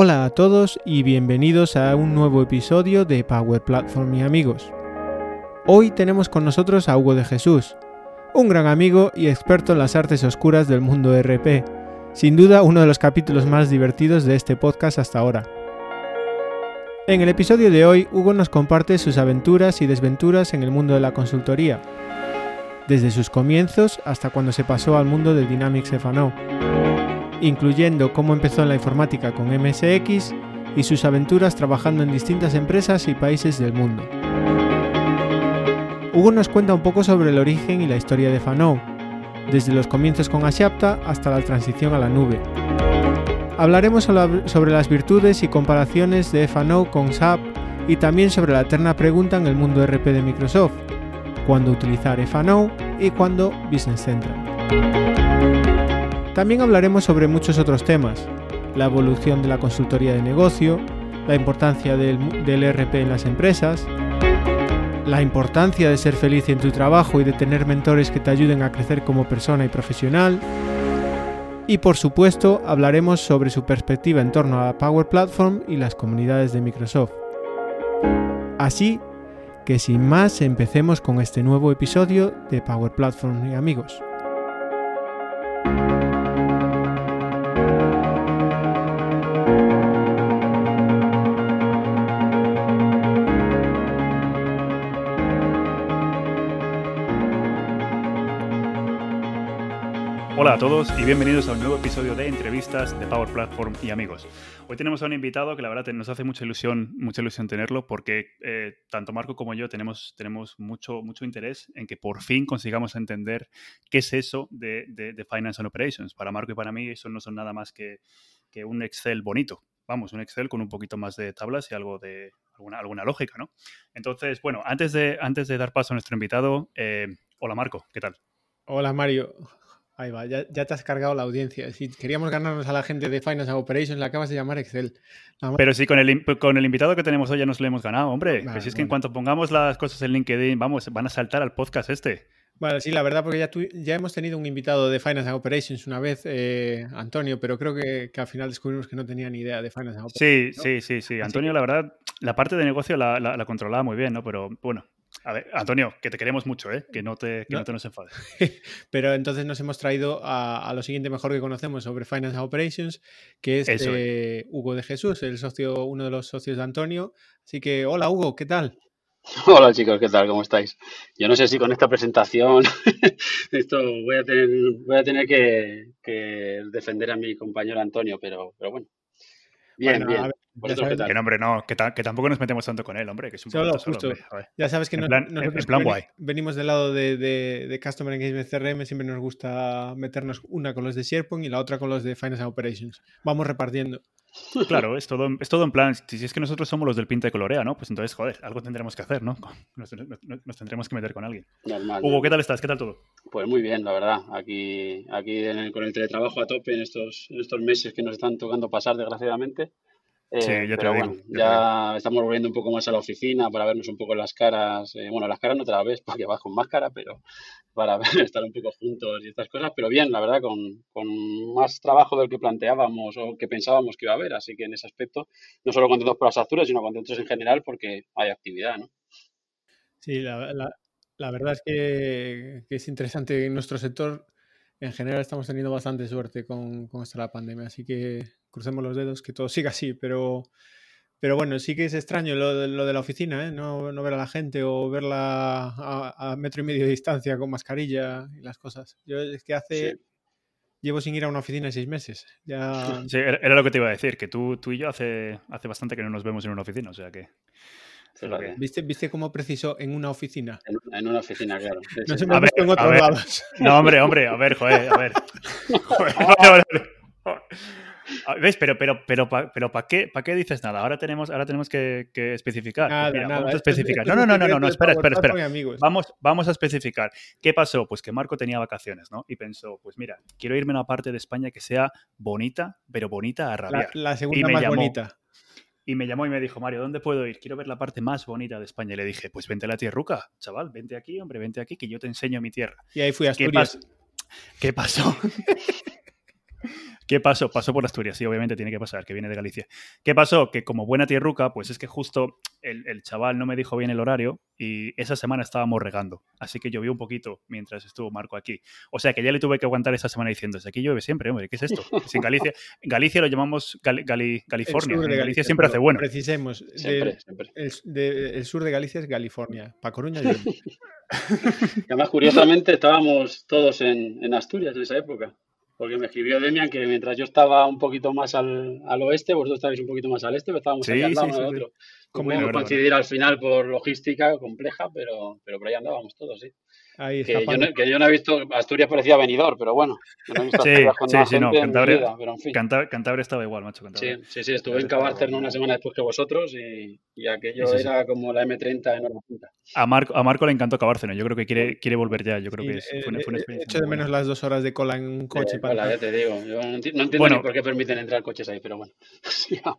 Hola a todos y bienvenidos a un nuevo episodio de Power Platform y amigos. Hoy tenemos con nosotros a Hugo de Jesús, un gran amigo y experto en las artes oscuras del mundo RP, sin duda uno de los capítulos más divertidos de este podcast hasta ahora. En el episodio de hoy, Hugo nos comparte sus aventuras y desventuras en el mundo de la consultoría, desde sus comienzos hasta cuando se pasó al mundo del Dynamics FNO incluyendo cómo empezó en la informática con MSX y sus aventuras trabajando en distintas empresas y países del mundo. Hugo nos cuenta un poco sobre el origen y la historia de Fanou, desde los comienzos con Ashapta hasta la transición a la nube. Hablaremos sobre las virtudes y comparaciones de Fanou con SAP y también sobre la eterna pregunta en el mundo RP de Microsoft, cuándo utilizar FNO y cuándo Business Central. También hablaremos sobre muchos otros temas, la evolución de la consultoría de negocio, la importancia del, RP en las empresas, la importancia de ser feliz en tu trabajo y de tener mentores que te ayuden a crecer como persona y profesional. Y por supuesto hablaremos sobre su perspectiva en torno a Power Platform y las comunidades de Microsoft. Así que sin más empecemos con este nuevo episodio de Power Platform y amigos. Hola a todos y bienvenidos a un nuevo episodio de entrevistas de Power Platform y amigos. Hoy tenemos a un invitado que la verdad nos hace mucha ilusión, mucha ilusión tenerlo porque eh, tanto Marco como yo tenemos, tenemos mucho, mucho interés en que por fin consigamos entender qué es eso de, Finance and Operations. Para Marco y para mí eso no son nada más que, que un Excel bonito. Vamos, un Excel con un poquito más de tablas y algo de alguna, alguna lógica, ¿no? Entonces, bueno, antes de, antes de dar paso a nuestro invitado, eh, hola Marco, ¿qué tal? Hola Mario, Ahí va, ya, te has cargado la audiencia. Si queríamos ganarnos a la gente de Finance Operations, le acabas de llamar Excel. Pero sí, con el, con el invitado que tenemos hoy ya nos lo hemos ganado, hombre. pues si es que en cuanto pongamos las cosas en LinkedIn, vamos, van a saltar al podcast este. Bueno, sí, la verdad, porque ya, ya hemos tenido un invitado de Finance Operations una vez, eh, Antonio, pero creo que, al final descubrimos que no tenía ni idea de Finance Operations. Sí, sí, sí, sí. Antonio, la verdad, la parte de negocio la, la, controlaba muy bien, ¿no? Pero bueno, a ver, Antonio, que te queremos mucho, ¿eh? que, no te, que no. te nos enfades. Pero entonces nos hemos traído a, lo siguiente mejor que conocemos sobre Finance Operations, que es eh, Hugo de Jesús, el socio, uno de los socios de Antonio. Así que, hola Hugo, ¿qué tal? Hola chicos, ¿qué tal? ¿Cómo estáis? Yo no sé si con esta presentación esto voy a tener, voy a tener que, defender a mi compañero Antonio, pero, pero bueno. Bien, bien. Que nombre, no, que, tampoco nos metemos tanto con él, hombre, que es un solo, justo. Ya sabes que no, venimos del lado de, de, Customer Engagement CRM, siempre nos gusta meternos una con los de SharePoint y la otra con los de Finance Operations. Vamos repartiendo. Claro, es todo, es todo en plan, si es que nosotros somos los del pinta de colorea, ¿no? Pues entonces, joder, algo tendremos que hacer, ¿no? Nos, tendremos que meter con alguien. Normal. Hugo, ¿qué tal estás? ¿Qué tal todo? Pues muy bien, la verdad. Aquí, aquí con el teletrabajo a tope en estos, en estos meses que nos están tocando pasar, desgraciadamente. Eh, sí, ya te digo. Ya, estamos volviendo un poco más a la oficina para vernos un poco las caras. Eh, bueno, las caras no te las ves porque vas con máscara, pero para estar un poco juntos y estas cosas. Pero bien, la verdad, con, más trabajo del que planteábamos o que pensábamos que iba a haber. Así que en ese aspecto, no solo contentos por las facturas, sino contentos en general porque hay actividad, ¿no? Sí, la, la, verdad es que, que, es interesante en nuestro sector. En general estamos teniendo bastante suerte con, con esta la pandemia, así que crucemos los dedos, que todo siga así, pero, pero bueno, sí que es extraño lo de, lo de la oficina, ¿eh? no, no, ver a la gente o verla a, metro y medio de distancia con mascarilla y las cosas. Yo es que hace... Llevo sin ir a una oficina seis meses. Ya... Sí, era lo que te iba a decir, que tú, tú y yo hace, hace bastante que no nos vemos en una oficina, o sea que... ¿Viste, ¿Viste cómo precisó en una oficina? En, una oficina, claro. no se me ha visto en otros lados. No, hombre, hombre, a ver, joder, a ver. Joder, ¿Ves? Pero, pero, pero, pero ¿para qué, ¿para qué dices nada? Ahora tenemos, ahora tenemos que, especificar. vamos a especificar. no, no, no, no, no, espera, espera, espera. Vamos, vamos a especificar. ¿Qué pasó? Pues que Marco tenía vacaciones, ¿no? Y pensó, pues mira, quiero irme a una parte de España que sea bonita, pero bonita a rabiar. La, segunda más bonita. Y me llamó y me dijo, Mario, ¿dónde puedo ir? Quiero ver la parte más bonita de España. Y le dije, pues vente a la tierruca, chaval, vente aquí, hombre, vente aquí, que yo te enseño mi tierra. Y ahí fui a Asturias. ¿Qué, pasó? ¿Qué pasó? Pasó por Asturias, sí, obviamente tiene que pasar, que viene de Galicia. ¿Qué pasó? Que como buena tierruca, pues es que justo el, el, chaval no me dijo bien el horario y esa semana estábamos regando. Así que llovió un poquito mientras estuvo Marco aquí. O sea que ya le tuve que aguantar esa semana diciendo, aquí llueve siempre, hombre, ¿qué es esto? en Galicia, en Galicia lo llamamos Gali, California. En Galicia, Galicia siempre hace bueno. Precisemos, siempre, de, siempre. El, de, el, sur de Galicia es California. Para Coruña llueve. Además, curiosamente, estábamos todos en, en Asturias en esa época porque me escribió Demian que mientras yo estaba un poquito más al, al oeste, vosotros estabais un poquito más al este, pero estábamos sí, al lado sí, de otro. Como coincidir al final por logística compleja, pero, pero por ahí andábamos todos, sí. Ahí que, yo no, que, yo no, he visto, Asturias parecía venidor, pero bueno. No he visto sí, con sí, sí, no, Cantabria, vida, pero en fin. Cantabria, Cantabria, estaba igual, macho. Cantabria. Sí, sí, sí, estuve en Cabarcer una semana después que vosotros y, y aquello sí, era como la M30 en hora punta. A Marco, a Marco le encantó Cabárceno, yo creo que quiere, quiere volver ya, yo creo que es, fue, una, fue una experiencia. Echo de menos las dos horas de cola en un coche. Eh, para... Cola, ya te digo, yo no, entiendo, no entiendo bueno, ni por qué permiten entrar coches ahí, pero bueno, sigamos.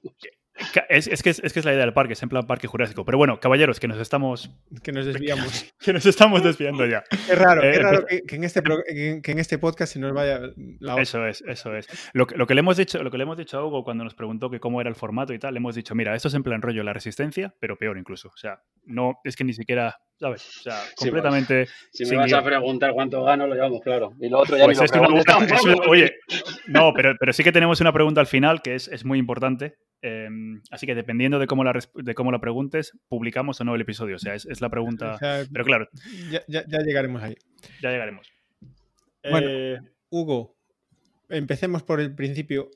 Es, es, que es, es, que es la idea del parque, es en plan parque jurásico. Pero bueno, caballeros, que nos estamos. Que nos desviamos. que nos estamos desviando ya. Es raro, eh, es raro que, que, en este pro, que, en este podcast se nos vaya la otra. Eso es, eso es. Lo, lo, que le hemos dicho, lo que le hemos dicho a Hugo cuando nos preguntó que cómo era el formato y tal, le hemos dicho, mira, esto es en plan rollo la resistencia, pero peor incluso. O sea, no, es que ni siquiera ¿sabes? O sea, completamente. Sí, si me vas a preguntar cuánto gano, lo llevamos claro. Y lo otro ya pues ni lo una, eso, Oye, no, pero, pero sí que tenemos una pregunta al final que es, es muy importante. Eh, así que dependiendo de cómo, la, de cómo la preguntes, publicamos o no el episodio. O sea, es, es la pregunta. O sea, pero claro. Ya, ya, ya, llegaremos ahí. Ya llegaremos. Bueno, eh... Hugo, empecemos por el principio.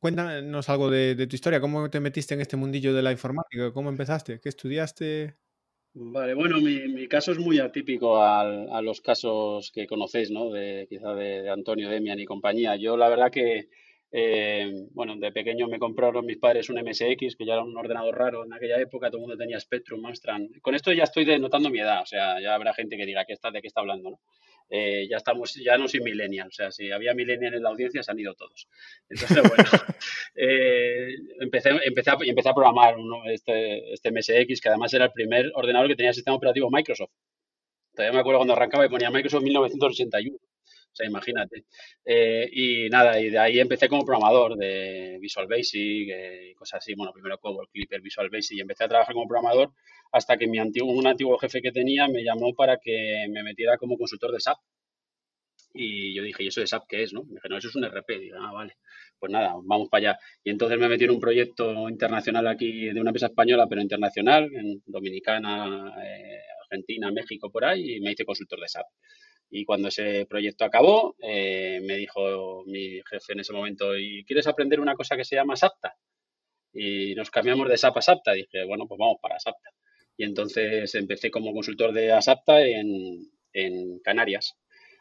Cuéntanos algo de, de, tu historia. ¿Cómo te metiste en este mundillo de la informática? ¿Cómo empezaste? ¿Qué estudiaste? Vale, bueno, mi, mi caso es muy atípico al, a los casos que conocéis, ¿no? De, quizá de, de Antonio Demian y compañía. Yo la verdad que eh, bueno, de pequeño me compraron mis padres un MSX, que ya era un ordenador raro en aquella época, todo el mundo tenía Spectrum, Amstrad. Con esto ya estoy denotando mi edad, o sea, ya habrá gente que dirá, ¿qué está, ¿de qué está hablando? ¿no? Eh, ya estamos, ya no soy millennial, o sea, si había millennial en la audiencia, se han ido todos. Entonces, bueno, eh, empecé, a, programar uno, este, este MSX, que además era el primer ordenador que tenía sistema operativo Microsoft. Todavía me acuerdo cuando arrancaba y ponía Microsoft 1981. O sea, imagínate. Eh, y nada, y de ahí empecé como programador de Visual Basic, eh, cosas así. Bueno, primero Cobol, Clipper, Visual Basic, y empecé a trabajar como programador hasta que mi antiguo, un antiguo jefe que tenía me llamó para que me metiera como consultor de SAP. Y yo dije, ¿y eso de SAP qué es? No? Me dije, no, eso es un RP. Digo, ah, vale. Pues nada, vamos para allá. Y entonces me metí en un proyecto internacional aquí de una empresa española, pero internacional, en Dominicana, eh, Argentina, México, por ahí, y me hice consultor de SAP. Y cuando ese proyecto acabó, eh, me dijo mi jefe en ese momento, ¿y quieres aprender una cosa que se llama SAPTA? Y nos cambiamos de SAP a SAPTA. Dije, bueno, pues vamos para SAPTA. Y entonces empecé como consultor de ASAPTA en, en Canarias.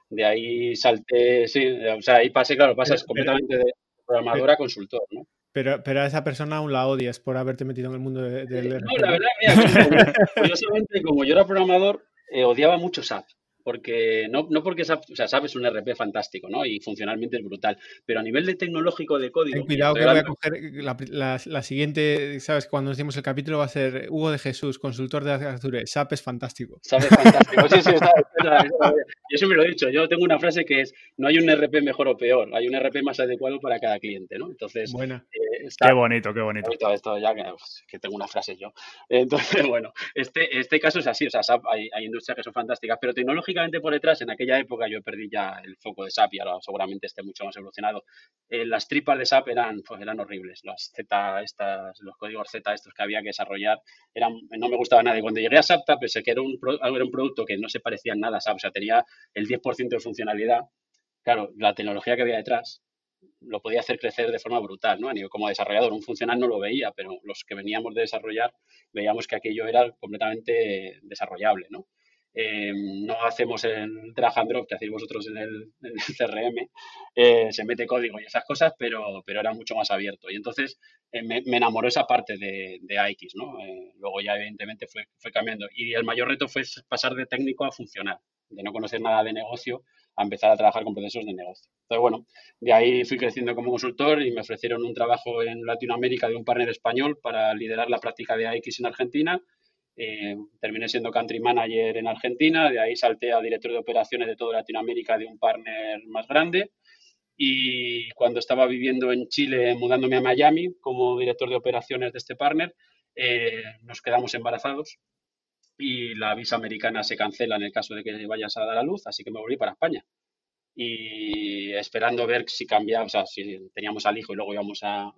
De ahí salté, sí, o sea, ahí pasé, claro, pasas pero, completamente de programador a consultor, ¿no? Pero, pero a esa persona aún la odias por haberte metido en el mundo del de, de No, la verdad, mira, curiosamente, como yo era programador, eh, odiaba mucho SAP porque no, no porque SAP, o sea, SAP es un RP fantástico, ¿no? Y funcionalmente es brutal, pero a nivel de tecnológico de código... Ten cuidado que voy a coger la, la, la, siguiente, ¿sabes? Cuando nos dimos el capítulo va a ser Hugo de Jesús, consultor de Azure. SAP es fantástico. SAP es fantástico, sí, sí, está, está, está, yo siempre lo he dicho, yo tengo una frase que es, no hay un RP mejor o peor, hay un RP más adecuado para cada cliente, ¿no? Entonces... Buena. Eh, qué bonito, qué bonito. Esto, esto ya que, pues, que, tengo una frase yo. Entonces, bueno, este, este caso es así, o sea, SAP, hay, hay industrias que son fantásticas, pero tecnológicamente por detrás, en aquella época yo perdí ya el foco de SAP y ahora seguramente esté mucho más evolucionado. Eh, las tripas de SAP eran, pues, eran horribles. Las Z, estas, los códigos Z estos que había que desarrollar, eran, no me gustaba nada. Y cuando llegué a SAP, pensé que era un, era un producto que no se parecía en nada a SAP, o sea, tenía el 10% de funcionalidad. Claro, la tecnología que había detrás lo podía hacer crecer de forma brutal, ¿no? A nivel como desarrollador, un funcional no lo veía, pero los que veníamos de desarrollar veíamos que aquello era completamente desarrollable, ¿no? Eh, no hacemos el drag and drop que hacéis vosotros en el, en CRM, eh, se mete código y esas cosas, pero, pero era mucho más abierto. Y entonces eh, me, me, enamoró esa parte de, de AX, ¿no? Eh, luego ya evidentemente fue, fue cambiando. Y el mayor reto fue pasar de técnico a funcional, de no conocer nada de negocio a empezar a trabajar con procesos de negocio. Entonces, bueno, de ahí fui creciendo como consultor y me ofrecieron un trabajo en Latinoamérica de un partner español para liderar la práctica de AX en Argentina eh, terminé siendo country manager en Argentina, de ahí salté a director de operaciones de toda Latinoamérica de un partner más grande. Y cuando estaba viviendo en Chile, mudándome a Miami como director de operaciones de este partner, eh, nos quedamos embarazados y la visa americana se cancela en el caso de que vayas a dar a luz, así que me volví para España y esperando ver si sea, si teníamos al hijo y luego íbamos a,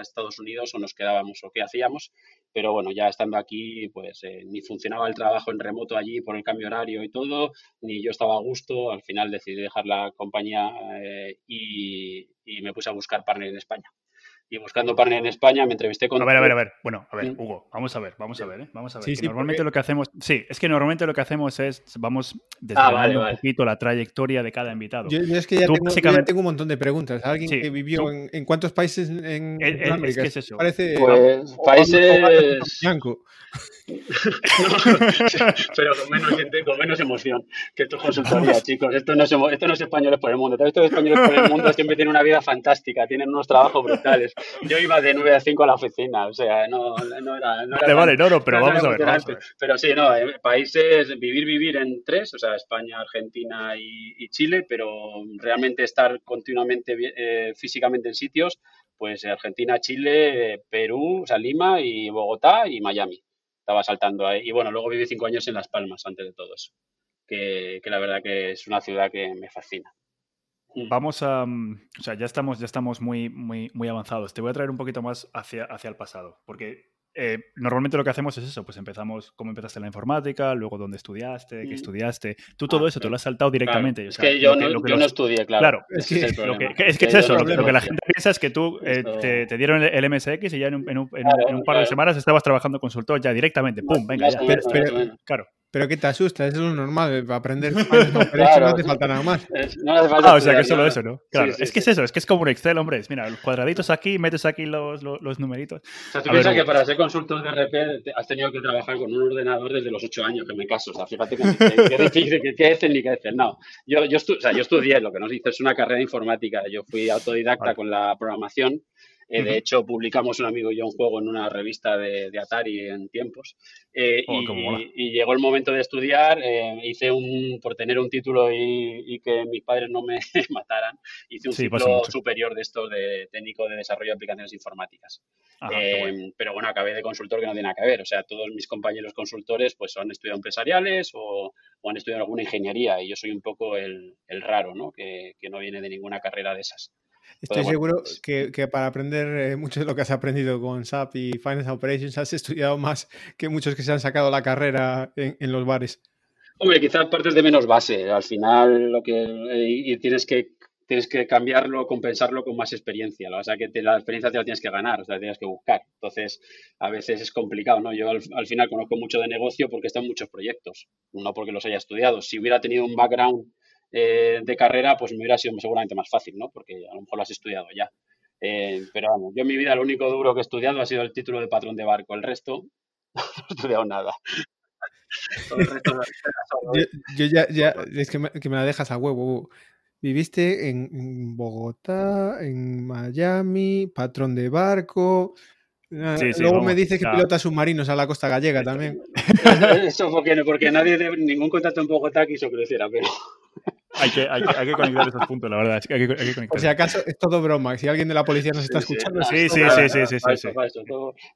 Estados Unidos o nos quedábamos o qué hacíamos. Pero bueno, ya estando aquí, pues eh, ni funcionaba el trabajo en remoto allí por el cambio horario y todo, ni yo estaba a gusto. Al final decidí dejar la compañía eh, y, y me puse a buscar partner en España y buscando partner en España me entrevisté con... A ver, a ver, a ver. Bueno, a ver, Hugo, vamos a ver, vamos a ver, ¿eh? Vamos a ver. Sí, normalmente lo que hacemos... Sí, es que normalmente lo que hacemos es, vamos desvelando ah, un poquito la trayectoria de cada invitado. Yo, es que ya, tengo, tengo, un montón de preguntas. ¿Alguien que vivió en, cuántos países en, en América? Es, que es eso. Parece... Pues, países... pero con menos, con menos emoción que esto es consultoría, chicos. Esto no, es, esto no es españoles por el mundo. Estos españoles por el mundo siempre tienen una vida fantástica, tienen unos trabajos brutales. Yo iba de 9 a 5 a la oficina, o sea, no, no era. No vale, vale, no, pero vamos a, ver, Pero sí, no, eh, países, vivir, vivir en tres, o sea, España, Argentina y, Chile, pero realmente estar continuamente eh, físicamente en sitios, pues Argentina, Chile, Perú, o sea, Lima y Bogotá y Miami estaba saltando ahí. Y bueno, luego viví cinco años en Las Palmas antes de todo eso, que, la verdad que es una ciudad que me fascina. Vamos a, mm, o sea, ya estamos, ya estamos muy, muy, muy avanzados. Te voy a traer un poquito más hacia, hacia el pasado, porque eh, normalmente lo que hacemos es eso, pues empezamos cómo empezaste la informática, luego dónde estudiaste, qué mm. estudiaste. Tú todo ah, eso te lo has saltado direcamente. es que yo, no, yo no, estudié, claro. Claro, es, que, es, que es eso, lo, que la gente piensa es que tú eh, te, dieron el, MSX y ya en un, en un, en un par de semanas estabas trabajando consultor ya directamente, ¡pum! Venga, ya. claro. Pero ¿qué te asusta? Eso es lo normal. Para aprender claro, no te falta nada más. no hace falta ah, o sea, que solo eso, ¿no? Claro, es que es eso, es que es como un Excel, hombre. Mira, los cuadraditos aquí, metes aquí los, los, numeritos. O sea, tú piensas que para ser consultor de RP has tenido que trabajar con un ordenador desde los ocho años, que me caso. O sea, fíjate que, que difícil, que qué ni qué hacer. No, yo, yo, o sea, yo estudié, lo que nos dice es una carrera de informática. Yo fui autodidacta con la programación eh, de hecho, publicamos un amigo y yo un juego en una revista de, Atari en tiempos. Eh, oh, y, llegó el momento de estudiar. Eh, hice un, por tener un título y, que mis padres no me mataran, hice un ciclo superior de esto de técnico de desarrollo de aplicaciones informáticas. Pero bueno, acabé de consultor que no tiene nada que ver. O sea, todos mis compañeros consultores pues han estudiado empresariales o, han estudiado alguna ingeniería y yo soy un poco el, raro, ¿no? que no viene de ninguna carrera de esas. Estoy seguro que, para aprender eh, mucho de lo que has aprendido con SAP y Finance Operations has estudiado más que muchos que se han sacado la carrera en, los bares. Hombre, quizás partes de menos base. Al final lo que eh, y tienes que tienes que cambiarlo, compensarlo con más experiencia. O sea, que la experiencia te la tienes que ganar, o sea, la tienes que buscar. Entonces, a veces es complicado, ¿no? Yo al, al final conozco mucho de negocio porque está en muchos proyectos, no porque los haya estudiado. Si hubiera tenido un background eh, de carrera, pues me hubiera sido seguramente más fácil, ¿no? Porque a lo mejor lo has estudiado ya. Eh, pero vamos, yo en mi vida lo único duro que he estudiado ha sido el título de patrón de barco. El resto no he estudiado nada. yo, ya, ya, es que me, que me, la dejas a huevo. Viviste en, Bogotá, en Miami, patrón de barco. Ah, luego me dices que pilota submarinos a la costa gallega también. Eso porque, porque nadie de ningún contacto en Bogotá quiso que lo hiciera, pero. Hay que, hay, hay que conectar esos puntos, la verdad. Hay que, hay que Por si acaso es todo broma. Si alguien de la policía nos está escuchando. Sí, sí, sí, sí, sí, sí,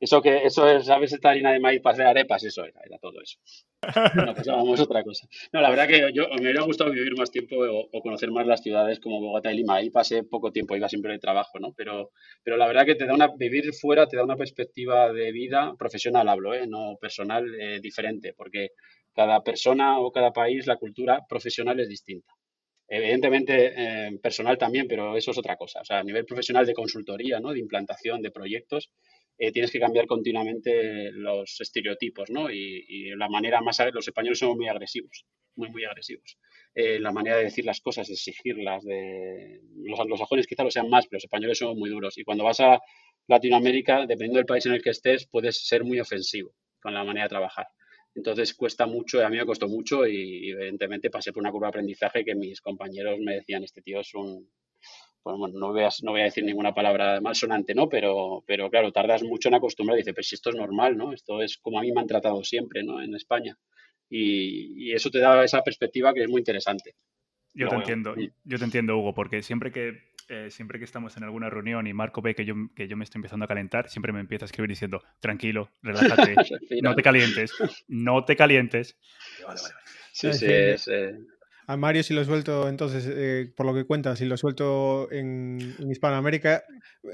Eso que eso es, ¿sabes? Esta harina de maíz para hacer arepas, eso era, era todo eso. No, pensábamos otra cosa. No, la verdad que yo me hubiera gustado vivir más tiempo o, conocer más las ciudades como Bogotá y Lima. Ahí pasé poco tiempo, iba siempre de trabajo, ¿no? Pero, pero la verdad que te da una, vivir fuera te da una perspectiva de vida profesional, hablo, ¿eh? No personal, eh, diferente, porque cada persona o cada país, la cultura profesional es distinta. Evidentemente, eh, personal también, pero eso es otra cosa. O sea, a nivel profesional de consultoría, ¿no? de implantación de proyectos, eh, tienes que cambiar continuamente los estereotipos, ¿no? Y, la manera más... Los españoles son muy agresivos, muy, muy agresivos. Eh, la manera de decir las cosas, exigirlas, de... Los anglosajones quizá lo sean más, pero los españoles son muy duros. Y cuando vas a Latinoamérica, dependiendo del país en el que estés, puedes ser muy ofensivo con la manera de trabajar. Entonces cuesta mucho, a mí me costó mucho y evidentemente pasé por una curva de aprendizaje que mis compañeros me decían, este tío es un, bueno, no, voy a, no voy a decir ninguna palabra malsonante, ¿no? Pero, pero claro, tardas mucho en acostumbrar. Dice, pues si esto es normal, ¿no? Esto es como a mí me han tratado siempre, ¿no? En España. Y, y, eso te da esa perspectiva que es muy interesante. Yo te entiendo, yo te entiendo, Hugo, porque siempre que eh, siempre que estamos en alguna reunión y Marco ve que yo, que yo me estoy empezando a calentar, siempre me empieza a escribir diciendo, tranquilo, relájate, no te calientes, no te calientes. Vale, vale, Sí, sí, es, a Mario si lo suelto, entonces, eh, por lo que cuentas, si lo suelto en, Hispanoamérica,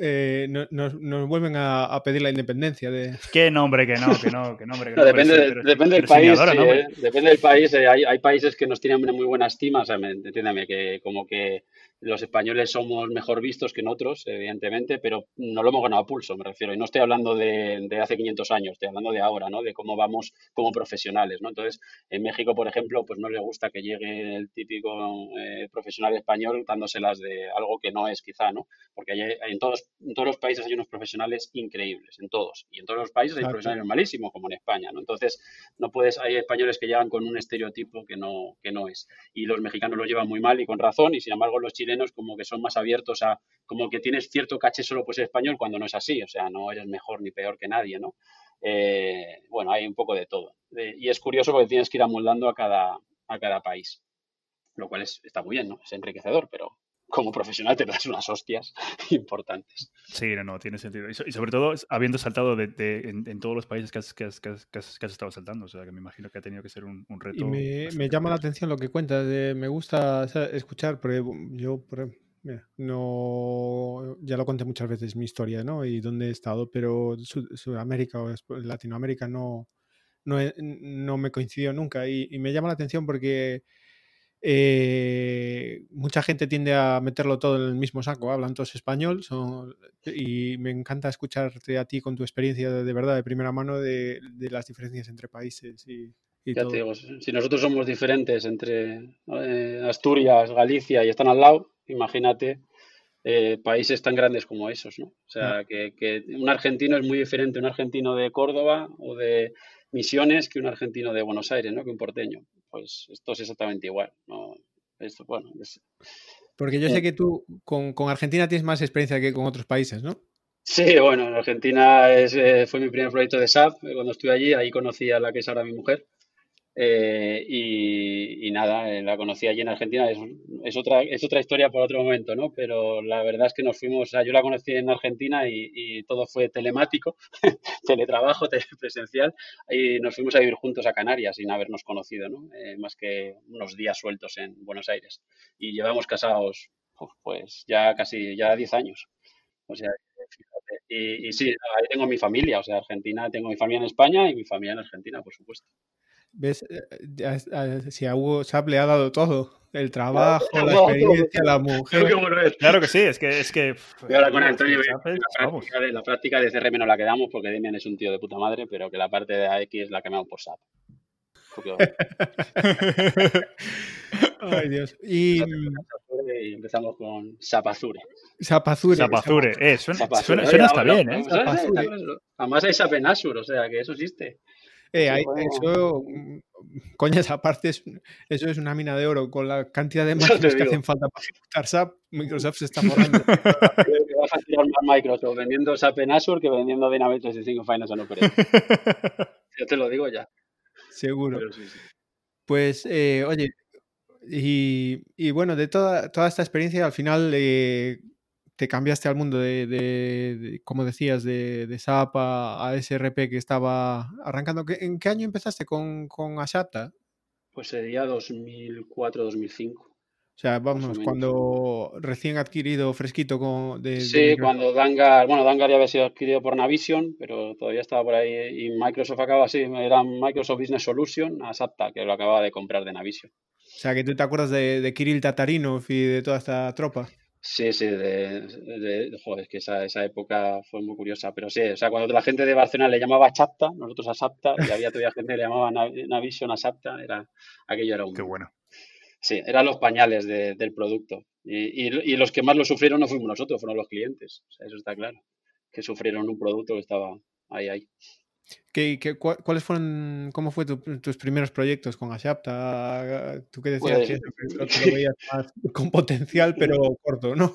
eh, nos, vuelven a, pedir la independencia de... ¿Qué nombre que no? Que no, que nombre que no. depende, depende, del país, eh, depende del país. hay, hay, países que nos tienen muy buena estima, o sea, entiéndame, que como que los españoles somos mejor vistos que en otros, evidentemente, pero no lo hemos ganado a pulso, me refiero. Y no estoy hablando de, hace 500 años, estoy hablando de ahora, ¿no? De cómo vamos como profesionales, ¿no? Entonces, en México, por ejemplo, pues no le gusta que llegue el típico eh, profesional español dándoselas de algo que no es, quizá, ¿no? Porque hay, en, todos, en todos los países hay unos profesionales increíbles, en todos. Y en todos los países hay profesionales malísimos, como en España, ¿no? Entonces, no puedes, hay españoles que llegan con un estereotipo que no, que no es. Y los mexicanos lo llevan muy mal y con razón, y sin embargo los chilenos como que son más abiertos a, como que tienes cierto caché solo por ser español cuando no es así, o sea, no eres mejor ni peor que nadie, ¿no? Eh, bueno, hay un poco de todo. y es curioso porque tienes que ir amoldando a cada, a cada país, lo cual está muy bien, ¿no? Es enriquecedor, pero como profesional te das unas hostias importantes. Sí, no, no, tiene sentido. Y, sobre todo, habiendo saltado de, en, todos los países que has, que, has, que, has, estado saltando, o sea, que me imagino que ha tenido que ser un, reto. Y me, llama la atención lo que cuentas, me gusta escuchar, porque yo, no, ya lo conté muchas veces mi historia, ¿no? Y dónde he estado, pero Sudamérica o Latinoamérica no, no, no me coincidió nunca. y me llama la atención porque eh, mucha gente tiende a meterlo todo en el mismo saco, hablan todos español y me encanta escucharte a ti con tu experiencia de, verdad, de primera mano, de, las diferencias entre países y, ya Te digo, si nosotros somos diferentes entre eh, Asturias, Galicia y están al lado, imagínate eh, países tan grandes como esos, ¿no? O sea, que, que un argentino es muy diferente, un argentino de Córdoba o de Misiones que un argentino de Buenos Aires, ¿no? Que un porteño pues esto es exactamente igual. ¿no? Esto, bueno, Porque yo sé que tú con, Argentina tienes más experiencia que con otros países, ¿no? Sí, bueno, en Argentina es, eh, fue mi primer proyecto de SAP eh, cuando estuve allí, ahí conocí a la que es ahora mi mujer. Eh, y, nada, eh, la conocí allí en Argentina, es, otra, es otra historia por otro momento, ¿no? Pero la verdad es que nos fuimos, yo la conocí en Argentina y, todo fue telemático, teletrabajo, presencial, y nos fuimos a vivir juntos a Canarias sin habernos conocido, ¿no? Eh, más que unos días sueltos en Buenos Aires. Y llevamos casados, pues ya casi, ya 10 años. O sea, fíjate. Y, y sí, ahí tengo mi familia, o sea, Argentina, tengo mi familia en España y mi familia en Argentina, por supuesto. ¿Ves? Eh, si a Hugo Sap le ha dado todo. El trabajo, la experiencia, la mujer. Claro que sí, es que. Es que ahora con Antonio, la práctica, de, la práctica de CRM no la quedamos porque Demian es un tío de puta madre, pero que la parte de AX la quemamos por SAP. Ay, Dios. Y... empezamos con Sapazure. Sapazure. Sapazure, eh, suena, suena, hasta bien, ¿eh? Además hay SAP en Azure, o sea que eso existe. Eh, eso, mm, coñas aparte, eso es una mina de oro. Con la cantidad de máquinas que hacen falta para ejecutar SAP, Microsoft se está morando. vas a tirar más Microsoft vendiendo SAP en Azure que vendiendo Dynamics 365 Finance on Operation. Yo te lo digo ya. Seguro. Pues, eh, oye, y, y, bueno, de toda, toda esta experiencia, al final, eh, te cambiaste al mundo de, como decías, de, de SAP a, SRP que estaba arrancando. ¿En qué año empezaste con, con Asapta? Pues sería 2004-2005. O sea, vamos, cuando recién adquirido fresquito con de, Sí, cuando Dangar, bueno, Dangar ya había sido adquirido por Navision, pero todavía estaba por ahí y Microsoft acaba así, era Microsoft Business Solution, Asapta, que lo acababa de comprar de Navision. O sea, que tú te acuerdas de, de Kirill Tatarinov y de toda esta tropa. Sí, sí, de, joder, es que esa, esa, época fue muy curiosa, pero sí, o sea, cuando la gente de Barcelona le llamaba Chapta, nosotros a Sapta, y había todavía gente que le llamaba Navision a Sapta, era, aquello era un... Qué bueno. Sí, eran los pañales del producto. Y, y, los que más lo sufrieron no fuimos nosotros, fueron los clientes, o sea, eso está claro, que sufrieron un producto que estaba ahí, ahí. ¿Qué, qué, cuáles fueron, cómo fue tus primeros proyectos con Ashapta? Tú que decías pues que lo veías más con potencial, pero corto, ¿no?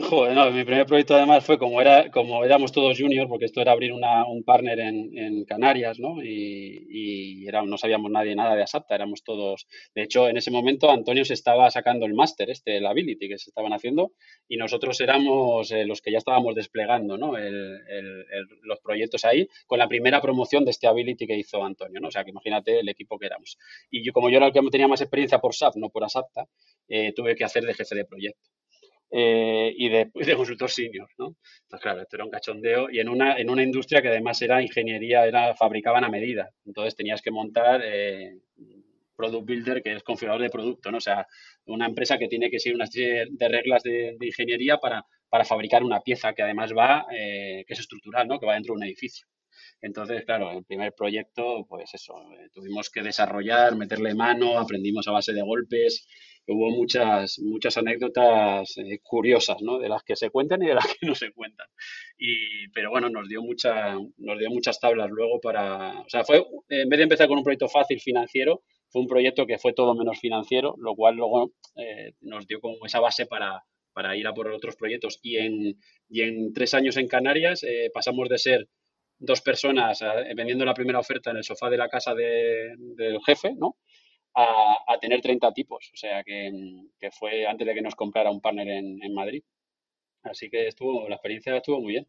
Joder, no, mi primer proyecto además fue como era, como éramos todos juniors, porque esto era abrir una, un partner en, en Canarias, ¿no? Y, y era, no sabíamos nadie nada de Asapta, éramos todos. De hecho, en ese momento Antonio se estaba sacando el máster, este, el Ability, que se estaban haciendo, y nosotros éramos eh, los que ya estábamos desplegando, ¿no? El, el, los proyectos ahí, con la primera promoción de este Ability que hizo Antonio, ¿no? O sea, que imagínate el equipo que éramos. Y yo, como yo era el que tenía más experiencia por SAP, no por Asapta, eh, tuve que hacer de jefe de proyecto. Eh, y, de, de, consultor senior, ¿no? Entonces, claro, esto era un cachondeo y en una, en una industria que además era ingeniería, era fabricaban a medida. Entonces tenías que montar eh, Product Builder, que es configurador de producto, ¿no? O sea, una empresa que tiene que seguir una serie de reglas de, ingeniería para, para, fabricar una pieza que además va, eh, que es estructural, ¿no? Que va dentro de un edificio. Entonces, claro, el primer proyecto, pues eso, eh, tuvimos que desarrollar, meterle mano, aprendimos a base de golpes, hubo muchas, muchas anécdotas eh, curiosas, ¿no? De las que se cuentan y de las que no se cuentan. Y, pero bueno, nos dio, mucha, nos dio muchas tablas luego para... O sea, fue, en vez de empezar con un proyecto fácil financiero, fue un proyecto que fue todo menos financiero, lo cual luego eh, nos dio como esa base para, para ir a por otros proyectos. Y en, y en tres años en Canarias eh, pasamos de ser dos personas eh, vendiendo la primera oferta en el sofá de la casa de, del jefe, ¿no? A, tener 30 tipos. O sea, que, que, fue antes de que nos comprara un partner en, en, Madrid. Así que estuvo, la experiencia estuvo muy bien.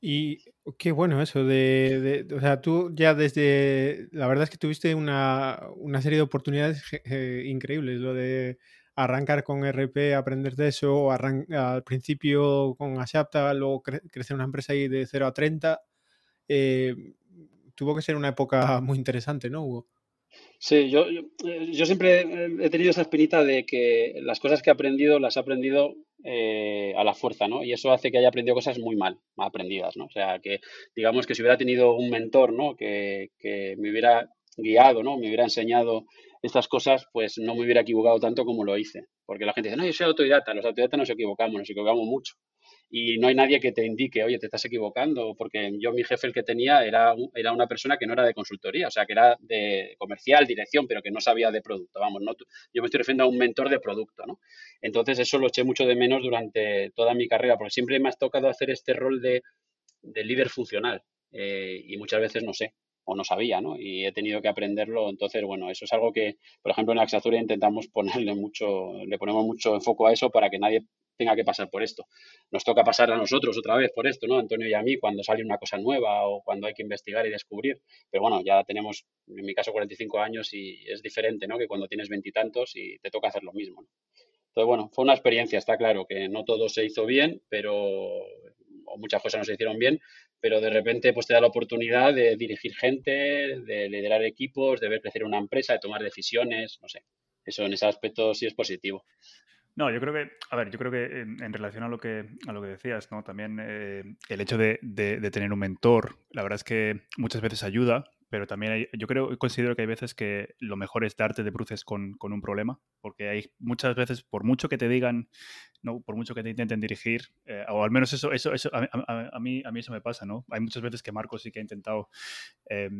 Y qué bueno eso de, o sea, tú ya desde, la verdad es que tuviste una, una serie de oportunidades increíbles, lo de arrancar con RP, aprender de eso, al principio con Asapta, luego cre crecer una empresa ahí de 0 a 30. Eh, tuvo que ser una época muy interesante, ¿no, Hugo? Sí, yo, yo, yo, siempre he tenido esa espinita de que las cosas que he aprendido las he aprendido eh, a la fuerza, ¿no? Y eso hace que haya aprendido cosas muy mal, mal aprendidas, ¿no? O sea, que digamos que si hubiera tenido un mentor, ¿no? Que, que me hubiera guiado, ¿no? Me hubiera enseñado estas cosas, pues no me hubiera equivocado tanto como lo hice. Porque la gente dice, no, yo soy autodidacta, los autodidactas nos equivocamos, nos equivocamos mucho y no hay nadie que te indique, oye, te estás equivocando, porque yo mi jefe el que tenía era, era una persona que no era de consultoría, o sea, que era de comercial, dirección, pero que no sabía de producto, vamos, no, yo me estoy refiriendo a un mentor de producto, ¿no? Entonces eso lo eché mucho de menos durante toda mi carrera, porque siempre me ha tocado hacer este rol de, de líder funcional eh, y muchas veces no sé, o no sabía, ¿no? Y he tenido que aprenderlo. Entonces, bueno, eso es algo que, por ejemplo, en Axazuria intentamos ponerle mucho, le ponemos mucho enfoque a eso para que nadie tenga que pasar por esto. Nos toca pasar a nosotros otra vez por esto, ¿no? Antonio y a mí, cuando sale una cosa nueva o cuando hay que investigar y descubrir. Pero bueno, ya tenemos, en mi caso, 45 años y es diferente, ¿no? Que cuando tienes veintitantos y, te toca hacer lo mismo. Entonces, bueno, fue una experiencia, está claro que no todo se hizo bien, pero o muchas cosas no se hicieron bien, pero de repente pues te da la oportunidad de dirigir gente, de liderar equipos, de ver crecer una empresa, de tomar decisiones, no sé. Eso en ese aspecto sí es positivo. No, yo creo que, a ver, yo creo que en, relación a lo que, a lo que decías, ¿no? También eh, el hecho de, de, tener un mentor, la verdad es que muchas veces ayuda, pero también hay, yo creo, considero que hay veces que lo mejor es darte de bruces con, con, un problema, porque hay muchas veces, por mucho que te digan, no, por mucho que te intenten dirigir, eh, o al menos eso, eso, eso a, mí, a mí eso me pasa, ¿no? Hay muchas veces que Marco sí que ha intentado... Eh,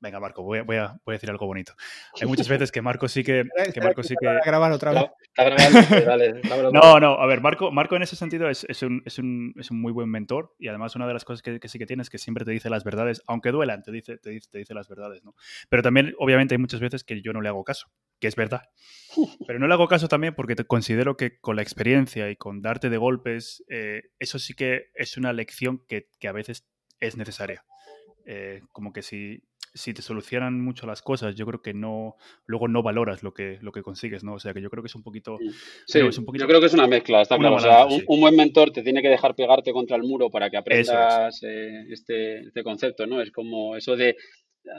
Venga, Marco, voy a, voy, a, voy a, decir algo bonito. Hay muchas veces que Marco sí que. que Marco sí que... grabar otra vez. No, no, a ver, Marco, Marco en ese sentido es, es, un, es, un, es un muy buen mentor y además una de las cosas que, que, sí que tiene es que siempre te dice las verdades, aunque duelan, te dice, te dice, te dice las verdades, ¿no? Pero también, obviamente, hay muchas veces que yo no le hago caso, que es verdad. Pero no le hago caso también porque te considero que con la experiencia y con darte de golpes, eh, eso sí que es una lección que, que a veces es necesaria. Eh, como que si, si te solucionan mucho las cosas, yo creo que no, luego no valoras lo que, lo que consigues, ¿no? O sea, que yo creo que es un poquito... Sí, es un poquito, yo creo que es una mezcla, está claro. O sea, un, buen mentor te tiene que dejar pegarte contra el muro para que aprendas es. eh, este, este concepto, ¿no? Es como eso de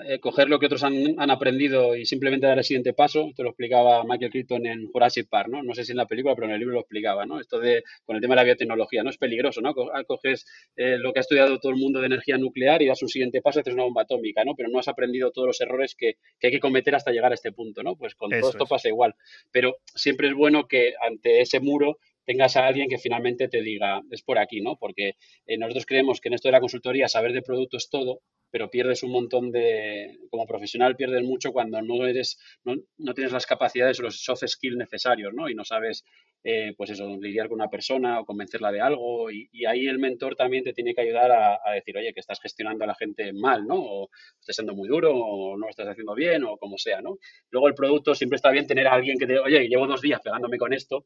eh, coger lo que otros han, han, aprendido y simplemente dar el siguiente paso. Esto lo explicaba Michael Crichton en Jurassic Park, ¿no? No sé si en la película, pero en el libro lo explicaba, ¿no? Esto de, con el tema de la biotecnología, ¿no? Es peligroso, ¿no? Ah, coges eh, lo que ha estudiado todo el mundo de energía nuclear y das un siguiente paso, haces una bomba atómica, ¿no? Pero no has aprendido todos los errores que, que hay que cometer hasta llegar a este punto, ¿no? Pues con Eso todo esto es. pasa igual. Pero siempre es bueno que ante ese muro tengas a alguien que finalmente te diga, es por aquí, ¿no? Porque eh, nosotros creemos que en esto de la consultoría saber de producto es todo, pero pierdes un montón de, como profesional pierdes mucho cuando no eres, no, no tienes las capacidades o los soft skills necesarios, ¿no? Y no sabes eh, pues eso, lidiar con una persona o convencerla de algo y, ahí el mentor también te tiene que ayudar a, decir, oye, que estás gestionando a la gente mal, ¿no? O estás siendo muy duro o no lo estás haciendo bien o como sea, ¿no? Luego el producto siempre está bien tener a alguien que te, oye, llevo dos días pegándome con esto,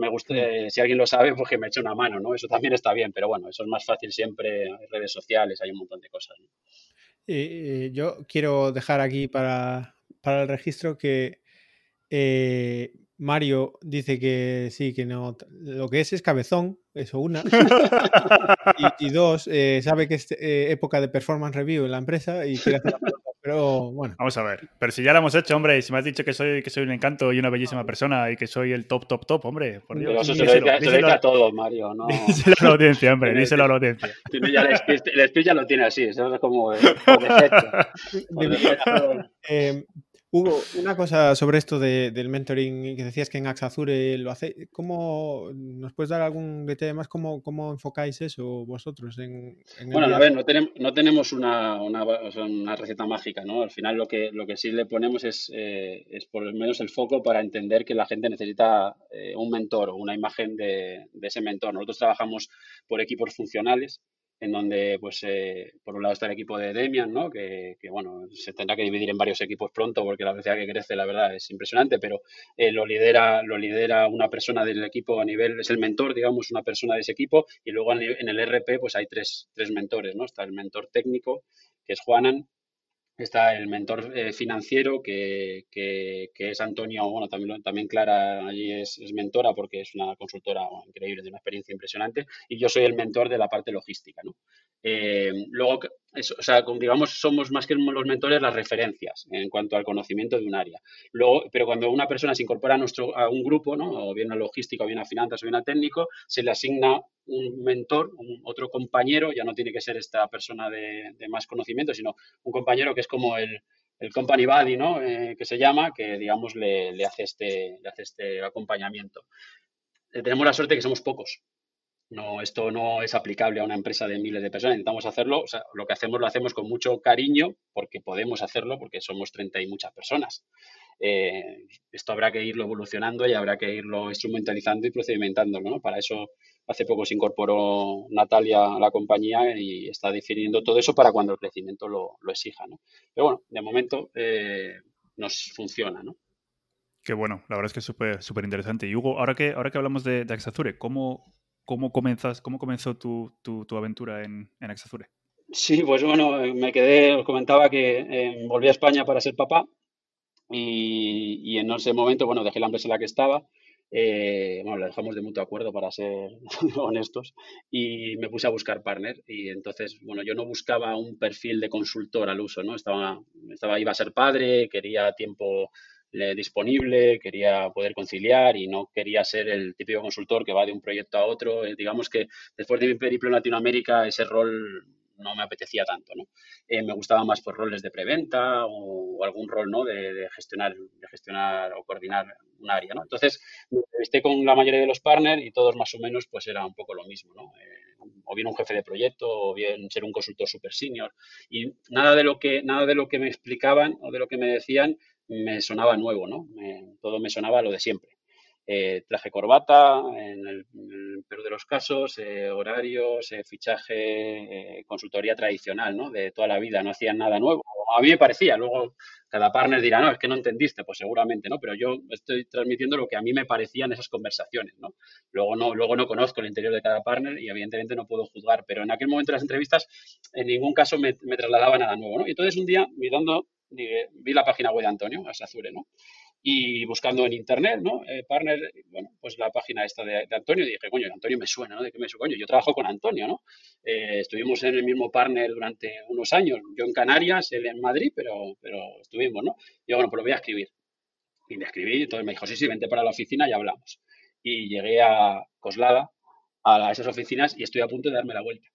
me gusta, si alguien lo sabe, pues que me eche una mano, ¿no? Eso también está bien, pero bueno, eso es más fácil siempre, en redes sociales, hay un montón de cosas. Eh, yo quiero dejar aquí para, para el registro que eh, Mario dice que sí, que no. Lo que es es cabezón, eso una. y, dos, eh, sabe que es eh, época de performance review en la empresa y quiere hacer la pero bueno. Vamos a ver. Pero si ya lo hemos hecho, hombre, y si me has dicho que soy, que soy un encanto y una bellísima persona y que soy el top, top, top, hombre, por Dios. eso se lo dedica a todo, Mario. No. Díselo a la audiencia, hombre, díselo a la audiencia. el speech ya lo tiene así, eso es como por defecto. Eh, Hugo, una cosa sobre esto del mentoring que decías que en Axazure lo hace, ¿cómo nos puedes dar algún detalle más? ¿Cómo, cómo enfocáis eso vosotros? En, bueno, a ver, no tenemos, no tenemos una, una, receta mágica, ¿no? Al final lo que, lo que sí le ponemos es, eh, es por lo menos el foco para entender que la gente necesita eh, un mentor o una imagen de, de ese mentor. Nosotros trabajamos por equipos funcionales en donde, pues, eh, por un lado está el equipo de Demian, ¿no? Que, bueno, se tendrá que dividir en varios equipos pronto porque la velocidad que crece, la verdad, es impresionante, pero eh, lo, lidera, lo lidera una persona del equipo a nivel, es el mentor, digamos, una persona de ese equipo, y luego en el RP, pues hay tres, tres mentores, ¿no? Está el mentor técnico, que es Juanan, Está el mentor eh, financiero, que, es Antonio, bueno, también, también Clara allí es, mentora porque es una consultora increíble, de una experiencia impresionante, y yo soy el mentor de la parte logística, ¿no? Eh, luego, o sea, digamos, somos más que los mentores las referencias en cuanto al conocimiento de un área. Luego, pero cuando una persona se incorpora a, nuestro, a un grupo, ¿no? o bien a logística, o bien a finanzas, o bien a técnico, se le asigna un mentor, otro compañero, ya no tiene que ser esta persona de, más conocimiento, sino un compañero que es como el, el company buddy, ¿no? Eh, que se llama, que digamos le, le, hace, este, le hace este acompañamiento. Eh, tenemos la suerte de que somos pocos, no, esto no es aplicable a una empresa de miles de personas. Intentamos hacerlo, o sea, lo que hacemos lo hacemos con mucho cariño porque podemos hacerlo, porque somos 30 y muchas personas. Eh, esto habrá que irlo evolucionando y habrá que irlo instrumentalizando y procedimentándolo. ¿no? Para eso hace poco se incorporó Natalia a la compañía y está definiendo todo eso para cuando el crecimiento lo, exija. ¿no? Pero bueno, de momento eh, nos funciona. ¿no? Qué bueno, la verdad es que es súper súper interesante. Y Hugo, ahora que, ahora que hablamos de, de Axazure, ¿cómo, ¿Cómo, comenzas, cómo comenzó tu, tu, aventura en, en Axazure? Sí, pues bueno, me quedé, os comentaba que eh, volví a España para ser papá y, y, en ese momento, bueno, dejé la empresa en la que estaba, eh, bueno, la dejamos de mutuo acuerdo para ser honestos y me puse a buscar partner y entonces, bueno, yo no buscaba un perfil de consultor al uso, ¿no? Estaba, estaba iba a ser padre, quería tiempo disponible, quería poder conciliar y no quería ser el típico consultor que va de un proyecto a otro. Eh, digamos que después de mi periplo en Latinoamérica, ese rol no me apetecía tanto, ¿no? Eh, me gustaba más por roles de preventa o, algún rol, ¿no? De, gestionar, de gestionar o coordinar un área, ¿no? Entonces, me entrevisté con la mayoría de los partners y todos más o menos, pues era un poco lo mismo, ¿no? Eh, o bien un jefe de proyecto o bien ser un consultor super senior y nada de lo que nada de lo que me explicaban o de lo que me decían me sonaba nuevo, ¿no? todo me sonaba lo de siempre. Eh, traje corbata, en el, peor de los casos, eh, horarios, eh, fichaje, consultoría tradicional, ¿no? De toda la vida, no hacían nada nuevo. A mí me parecía, luego cada partner dirá, no, es que no entendiste, pues seguramente, ¿no? Pero yo estoy transmitiendo lo que a mí me parecía en esas conversaciones, ¿no? Luego no, luego no conozco el interior de cada partner y evidentemente no puedo juzgar, pero en aquel momento de las entrevistas en ningún caso me, me trasladaba nada nuevo. Y entonces un día, mirando vi la página web de Antonio, Asazure, ¿no? Y buscando en internet, ¿no? Eh, partner, bueno, pues la página esta de, Antonio, y dije, coño, Antonio me suena, ¿no? ¿De qué me suena? Coño, yo trabajo con Antonio, ¿no? Eh, estuvimos en el mismo partner durante unos años, yo en Canarias, él en Madrid, pero, pero estuvimos, ¿no? Y yo, bueno, pues lo voy a escribir. Y le escribí, entonces me dijo, sí, sí, vente para la oficina y hablamos. Y llegué a Coslada, a esas oficinas, y estoy a punto de darme la vuelta.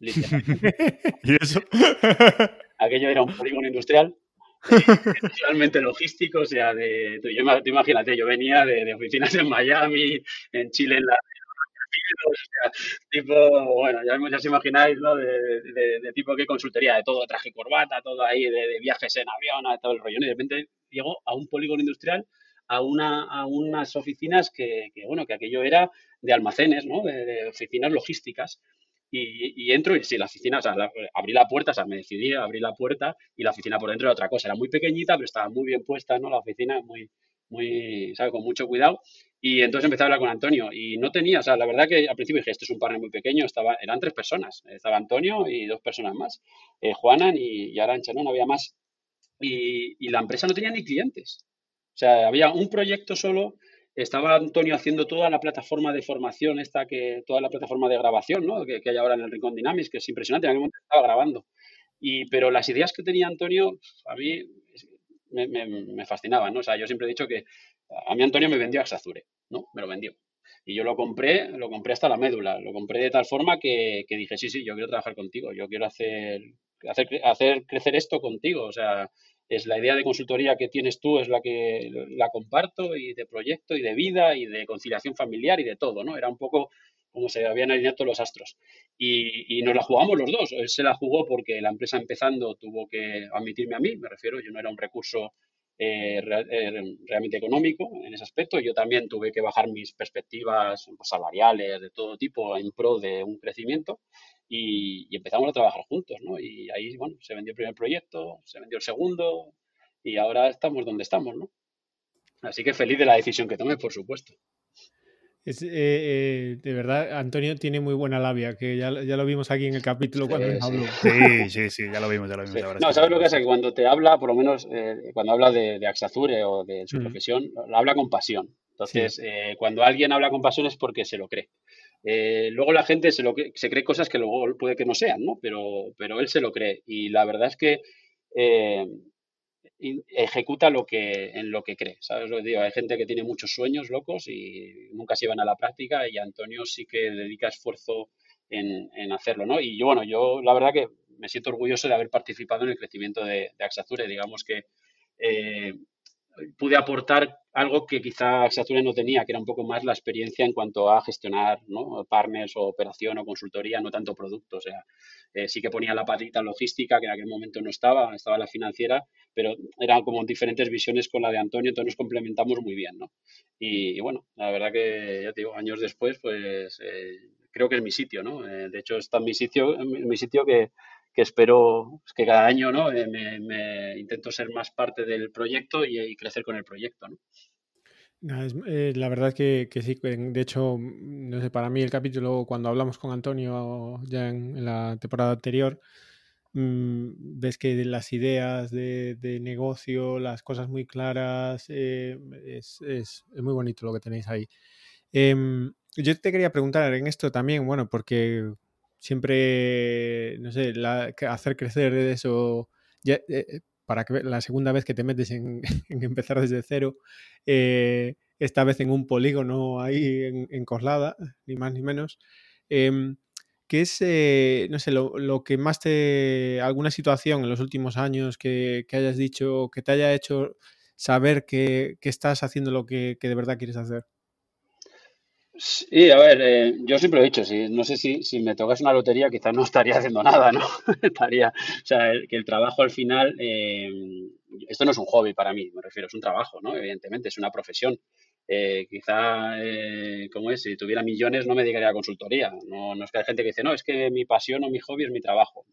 ¿Y eso? Aquello era un polígono industrial, totalmente logístico, o sea, de, yo, imagínate, yo venía de, oficinas en Miami, en Chile, en la o sea, tipo, bueno, ya, ya os imagináis, ¿no? De, tipo que consultoría, de todo, traje corbata, todo ahí, de, viajes en avión, todo el rollo. Y de repente llego a un polígono industrial a, una, a unas oficinas que, bueno, que aquello era de almacenes, ¿no? De, oficinas logísticas. Y, entro y sí, la oficina, o sea, abrí la puerta, o sea, me decidí a abrir la puerta y la oficina por dentro era otra cosa. Era muy pequeñita, pero estaba muy bien puesta, ¿no? La oficina muy, muy, ¿sabes? Con mucho cuidado. Y entonces empecé a hablar con Antonio y no tenía, o sea, la verdad que al principio dije, este es un panel muy pequeño, estaba, eran tres personas, estaba Antonio y dos personas más, eh, Juanan y, Arancha, ¿no? No había más. Y, y la empresa no tenía ni clientes. O sea, había un proyecto solo, estaba Antonio haciendo toda la plataforma de formación, esta que, toda la plataforma de grabación, ¿no? Que, hay ahora en el Rincón Dynamics, que es impresionante, en aquel momento estaba grabando. Y, pero las ideas que tenía Antonio, a mí me, fascinaban, ¿no? O sea, yo siempre he dicho que a mí Antonio me vendió Axazure, ¿no? Me lo vendió. Y yo lo compré, lo compré hasta la médula, lo compré de tal forma que, que dije, sí, sí, yo quiero trabajar contigo, yo quiero hacer, hacer, hacer crecer esto contigo, o sea, es la idea de consultoría que tienes tú, es la que la comparto, y de proyecto, y de vida, y de conciliación familiar, y de todo, ¿no? Era un poco como se habían alineado todos los astros. Y, y, nos la jugamos los dos. Él se la jugó porque la empresa empezando tuvo que admitirme a mí, me refiero, yo no era un recurso eh, eh, realmente económico en ese aspecto. Yo también tuve que bajar mis perspectivas salariales de todo tipo en pro de un crecimiento y, empezamos a trabajar juntos, ¿no? Y ahí, bueno, se vendió el primer proyecto, se vendió el segundo y ahora estamos donde estamos, ¿no? Así que feliz de la decisión que tomé, por supuesto. Es, eh, eh, de verdad, Antonio tiene muy buena labia, que ya, ya lo vimos aquí en el capítulo cuando sí, habló. Sí, sí, sí, ya lo vimos, ya lo vimos. No, ¿sabes lo que es? Que cuando te habla, por lo menos eh, cuando habla de, de, Axazure o de su mm. profesión, lo habla con pasión. Entonces, cuando alguien habla con pasión es porque se lo cree. Luego la gente se, lo, se cree cosas que luego puede que no sean, ¿no? Pero, pero él se lo cree. Y la verdad es que ejecuta lo que, en lo que cree. ¿Sabes lo digo? Hay gente que tiene muchos sueños locos y nunca se llevan a la práctica y Antonio sí que dedica esfuerzo en, en hacerlo, ¿no? Y yo, bueno, yo la verdad que me siento orgulloso de haber participado en el crecimiento de, de Axazure. Digamos que eh, pude aportar algo que quizá Saturn no tenía, que era un poco más la experiencia en cuanto a gestionar ¿no? partners o operación o consultoría, no tanto producto. O sea, eh, sí que ponía la patita logística, que en aquel momento no estaba, estaba la financiera, pero eran como diferentes visiones con la de Antonio, entonces nos complementamos muy bien, ¿no? Y, bueno, la verdad que, ya te digo, años después, pues eh, creo que es mi sitio, ¿no? Eh, de hecho, está en mi sitio, en mi sitio que, que espero que cada año ¿no? Eh, me, intento ser más parte del proyecto y, crecer con el proyecto. ¿no? Eh, la verdad que, que, sí, de hecho, no sé, para mí el capítulo, cuando hablamos con Antonio ya en, la temporada anterior, mm, ves que las ideas de, negocio, las cosas muy claras, eh, es, es, muy bonito lo que tenéis ahí. Em, yo te quería preguntar en esto también, bueno, porque siempre, no sé, hacer crecer eso, ya, eh, para que la segunda vez que te metes en, empezar desde cero, eh, esta vez en un polígono ahí en, Coslada, ni más ni menos. Em, ¿Qué es, eh, no sé, lo, que más te, alguna situación en los últimos años que, hayas dicho, que te haya hecho saber que, estás haciendo lo que, que de verdad quieres hacer? Sí, a ver, eh, yo siempre he dicho, si, no sé si, si me tocas una lotería, quizás no estaría haciendo nada, ¿no? estaría, o sea, que el trabajo al final, eh, esto no es un hobby para mí, me refiero, es un trabajo, ¿no? Evidentemente, es una profesión. Eh, quizá, como es, si tuviera millones no me dedicaría a consultoría. No, no es que hay gente que dice, no, es que mi pasión o mi hobby es mi trabajo.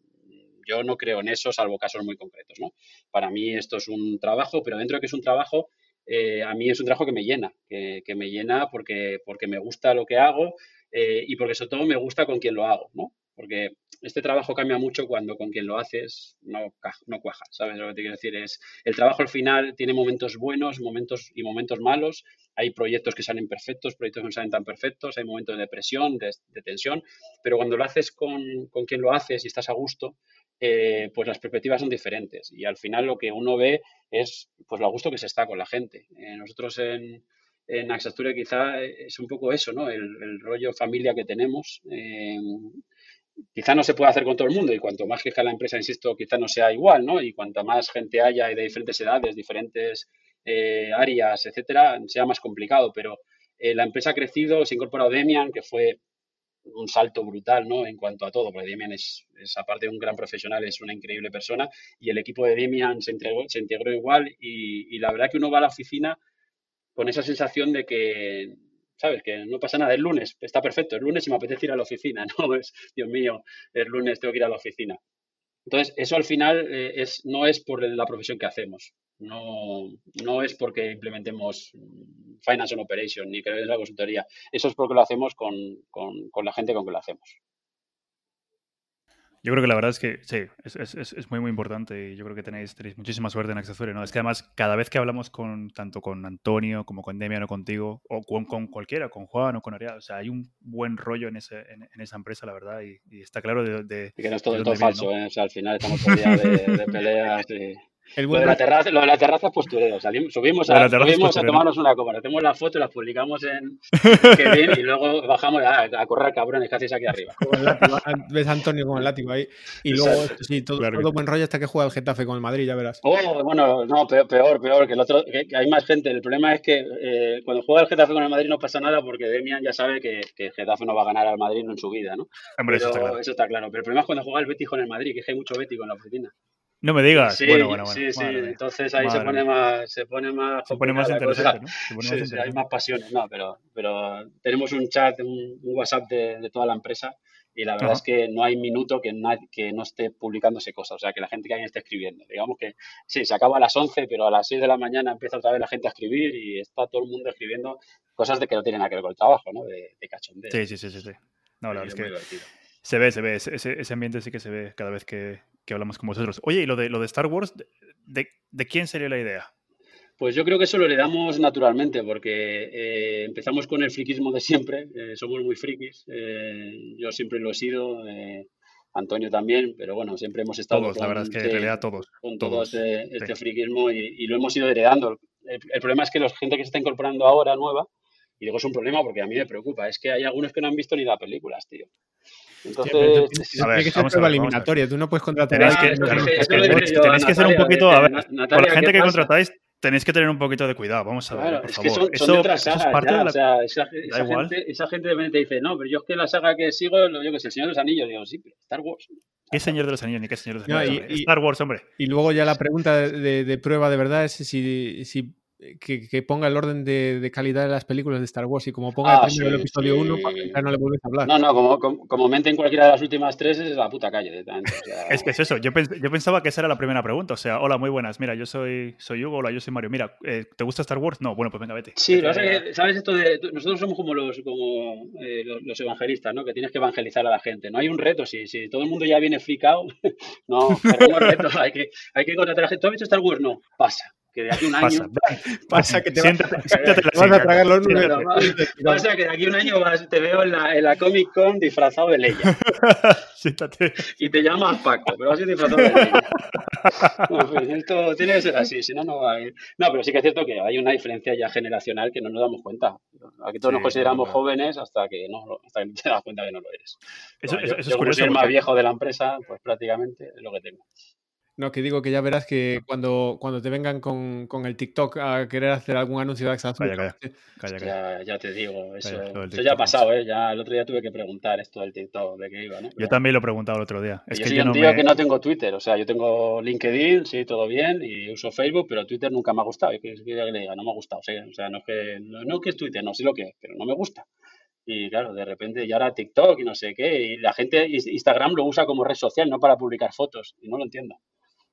Yo no creo en eso, salvo casos muy concretos, ¿no? Para mí esto es un trabajo, pero dentro de que es un trabajo, eh, a mí es un trabajo que me llena, que, me llena porque, porque me gusta lo que hago eh, y porque sobre todo me gusta con quien lo hago, ¿no? Porque este trabajo cambia mucho cuando con quien lo haces no, no cuaja, ¿sabes lo que te quiero decir? Es, el trabajo al final tiene momentos buenos momentos y momentos malos, hay proyectos que salen perfectos, proyectos que no salen tan perfectos, hay momentos de depresión, de, tensión, pero cuando lo haces con, con quien lo haces y estás a gusto, eh, pues las perspectivas son diferentes y al final lo que uno ve es pues lo gusto que se está con la gente. Eh, nosotros en, en quizá es un poco eso, ¿no? El, rollo familia que tenemos. Eh, quizá no se puede hacer con todo el mundo y cuanto más fija la empresa, insisto, quizá no sea igual, ¿no? Y cuanto más gente haya y de diferentes edades, diferentes áreas, etcétera, sea más complicado, pero la empresa ha crecido, se ha incorporado Demian, que fue un salto brutal, ¿no? En cuanto a todo, porque Demian es, aparte de un gran profesional, es una increíble persona y el equipo de Demian se, integró, se integró igual y, la verdad que uno va a la oficina con esa sensación de que, ¿sabes? Que no pasa nada, es lunes, está perfecto, es lunes y me apetece ir a la oficina, no es, Dios mío, es lunes, tengo que ir a la oficina. Entonces, eso al final eh, es, no es por la profesión que hacemos, no, no es porque implementemos Finance and Operation ni que es la consultoría, eso es porque lo hacemos con, con, con la gente con que lo hacemos. Yo creo que la verdad es que sí, es, es, es, muy, muy importante y yo creo que tenéis, tenéis muchísima suerte en Accesorio, ¿no? Es que además, cada vez que hablamos con tanto con Antonio como con Demian o contigo, o con, con cualquiera, con Juan o con Ariel, o sea, hay un buen rollo en, ese, en, en esa empresa, la verdad, y, y, está claro de, de Y que no es todo, todo falso, ¿no? ¿eh? O sea, al final estamos día de, de peleas y... Lo de, la terraza, lo de la terraza es postureo. Salimos, subimos, a, subimos a, tomarnos una copa, hacemos la foto, la publicamos en Kevin y luego bajamos a, a correr cabrones que hacéis aquí arriba. Ves a Antonio con el látigo ahí. Y luego, sí, todo, claro todo buen rollo hasta que juega el Getafe con el Madrid, ya verás. Oh, bueno, no, peor, peor, peor que el otro. Que, que hay más gente. El problema es que eh, cuando juega el Getafe con el Madrid no pasa nada porque Demian ya sabe que, que el Getafe no va a ganar al Madrid en su vida, ¿no? Hombre, Pero eso, está claro. eso está claro. Pero el problema es cuando juega el Betis con el Madrid, que es que hay mucho Betis con la oficina. No me digas. Sí, bueno, bueno, bueno. sí, sí. Entonces ahí Madre se pone más, se pone más, se pone más interesante, ¿no? Se pone sí, más sí, interesante. hay más pasiones, no, pero, pero tenemos un chat, un, un WhatsApp de, de, toda la empresa y la verdad Ajá. es que no hay minuto que, que no esté publicándose cosas, o sea, que la gente que alguien esté escribiendo. Digamos que sí, se acaba a las 11, pero a las 6 de la mañana empieza otra vez la gente a escribir y está todo el mundo escribiendo cosas de que no tienen nada que ver con el trabajo, ¿no? De, de cachondeo. Sí, sí, sí, sí, sí. No, la verdad es es que divertido. se ve, se ve, ese, ese ambiente sí que se ve cada vez que, que hablamos con vosotros. Oye, y lo de, lo de Star Wars, ¿de, de quién sería la idea? Pues yo creo que eso lo heredamos naturalmente, porque eh, empezamos con el friquismo de siempre, eh, somos muy frikis, eh, yo siempre lo he sido, Antonio también, pero bueno, siempre hemos estado todos, con, la verdad es que en realidad todos, con todos, todo este, este sí. friquismo y, y, lo hemos ido heredando. El, el, problema es que la gente que se está incorporando ahora, nueva, y digo es un problema porque a mí me preocupa, es que hay algunos que no han visto ni las películas, tío. Entonces, a ver, que ser prueba eliminatoria, tú no puedes contratar tenéis que, tenéis, ser un poquito, a ver, Natalia, con la gente que pasa? contratáis, tenéis que tener un poquito de cuidado, vamos a ver, claro, por es favor. Que son, eso, son de otras sagas, eso es parte ya, de la... o sea, esa, esa gente, esa gente de repente dice, no, pero yo es que la saga que sigo, yo que sé, El Señor de los Anillos, digo, sí, pero Star Wars. ¿Qué Señor de los Anillos? Ni qué Señor de los Anillos. No, y, y, Star Wars, hombre. Y luego ya la pregunta de, de, de prueba de verdad es si, si que, que, ponga el orden de, de, calidad de las películas de Star Wars y como ponga ah, primero sí, el episodio 1, sí. ya no le vuelves a hablar. No, no, como, como, como, mente en cualquiera de las últimas tres es la puta calle. O sea... es que es eso, yo, pens yo, pensaba que esa era la primera pregunta. O sea, hola, muy buenas. Mira, yo soy, soy Hugo, hola, yo soy Mario. Mira, eh, ¿te gusta Star Wars? No, bueno, pues venga, vete. Sí, lo que, ¿sabes esto de. Nosotros somos como los, como, eh, los, los, evangelistas, ¿no? Que tienes que evangelizar a la gente. No hay un reto, si, si todo el mundo ya viene fricado, no, tenemos reto, hay que, hay que contratar a la gente. ¿Tú has visto Star Wars? No, pasa que de aquí a un año pasa, pasa que te siéntate, vas, siéntate te vas a tragar los números. pasa que de aquí a un año vas, te veo en la, en la Comic Con disfrazado de Leia. siéntate. Y te llamas Paco, pero vas a ir disfrazado de Leia. esto tiene que ser así, si no, no va a ir. No, pero sí que es cierto que hay una diferencia ya generacional que no nos damos cuenta. Aquí todos sí, nos consideramos claro. jóvenes hasta que no hasta que te das cuenta que no lo eres. Eso, no, eso, yo, eso yo es curioso. soy el más viejo de la empresa, pues prácticamente es lo que tengo. No, que digo que ya verás que cuando, cuando te vengan con, con el TikTok a querer hacer algún anuncio de Calla, calla. calla, calla. Ya, ya, te digo, eso, calla, eso ya ha pasado, ¿eh? Ya el otro día tuve que preguntar esto del TikTok, de qué iba, ¿no? Pero, yo también lo he preguntado el otro día. Es yo que soy yo un no tío me... que no tengo Twitter, o sea, yo tengo LinkedIn, sí, todo bien, y uso Facebook, pero Twitter nunca me ha gustado. Y que, que le diga, no me ha gustado, ¿sí? o sea, no es que, no, no que es Twitter, no sé lo que es, pero no me gusta. Y claro, de repente, y ahora TikTok y no sé qué, y la gente, Instagram lo usa como red social, no para publicar fotos, y no lo entiendo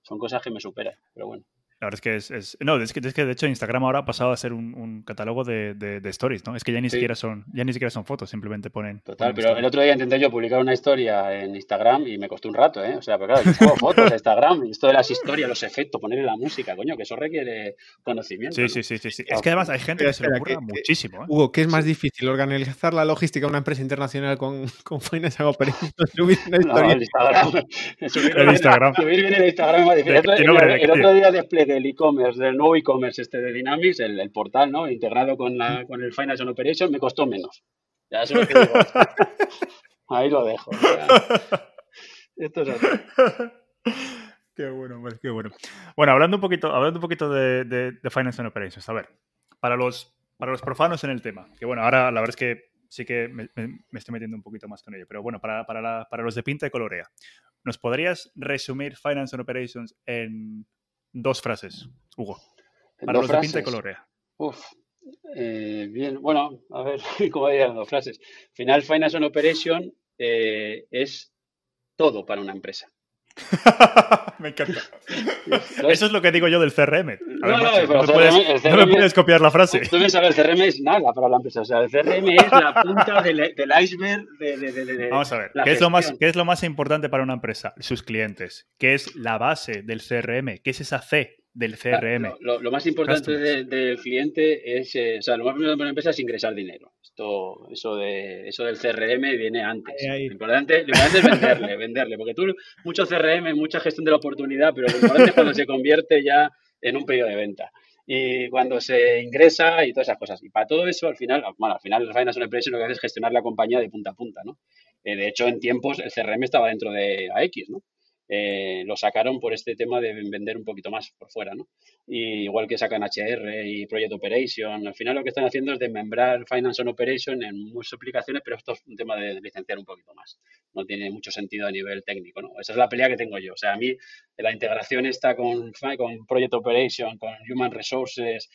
son cosas que me superan, pero bueno. La verdad es que es, es, no, es que, es que de hecho Instagram ahora ha pasado a ser un, un catálogo de, de, de, stories, ¿no? Es que ya ni sí. siquiera son, ya ni siquiera son fotos, simplemente ponen. Total, ponen pero stories. el otro día intenté yo publicar una historia en Instagram y me costó un rato, ¿eh? O sea, pero claro, yo hago fotos de Instagram y esto de las historias, los efectos, ponerle la música, coño, que eso requiere conocimiento. Sí, ¿no? sí, sí, sí, sí. Es que además hay gente que se le ocurre muchísimo, ¿eh? Hugo, ¿qué es más difícil? ¿Organizar la logística de una empresa internacional con, con Finance Operations? Subir una historia. No, el Instagram. subir, el Instagram. Subir bien el Instagram es más difícil. El, el, el otro día desplegué el e-commerce el nuevo e-commerce este de Dynamics, el, el, portal, ¿no? Integrado con, la, con el Finance and Operation, me costó menos. Ya eso es lo que digo. Ahí lo dejo. Ya. Esto es así. Qué bueno, pues, qué bueno. Bueno, hablando un poquito, hablando un poquito de, de, de Finance and Operations, a ver, para los, para los profanos en el tema, que bueno, ahora la verdad es que sí que me, me, me estoy metiendo un poquito más con ello, pero bueno, para, para, la, para los de pinta y colorea, ¿nos podrías resumir Finance and Operations en dos frases, Hugo? Para los frases. de pinta y colorea. Uf, Eh, bien, bueno, a ver, ¿cómo dirían dos frases? Final Finance and Operation eh, es todo para una empresa. me encanta. Eso es lo que digo yo del CRM. no, no, no, me puedes, copiar la frase. Tú sabes, el CRM es nada para la empresa. O sea, el CRM es la punta del, iceberg de, Vamos a ver, ¿qué es, lo más, ¿qué es lo más importante para una empresa? Sus clientes. ¿Qué es la base del CRM? ¿Qué es esa C? del CRM. Lo, más importante del cliente es, eh, o sea, lo más importante para una empresa es ingresar dinero. Esto, eso, de, eso del CRM viene antes. Lo, importante, es venderle, venderle, porque tú, mucho CRM, mucha gestión de la oportunidad, pero lo importante es cuando se convierte ya en un pedido de venta. Y cuando se ingresa y todas esas cosas. Y para todo eso, al final, bueno, al final el una empresa lo que hace es gestionar la compañía de punta a punta, ¿no? Eh, de hecho, en tiempos el CRM estaba dentro de AX, ¿no? Eh, lo sacaron por este tema de vender un poquito más por fuera, ¿no? Y igual que sacan HR y Project Operation, al final lo que están haciendo es desmembrar Finance and Operation en muchas aplicaciones, pero esto es un tema de licenciar un poquito más. No tiene mucho sentido a nivel técnico, ¿no? Esa es la pelea que tengo yo. O sea, a mí la integración está con, con Project Operation, con Human Resources,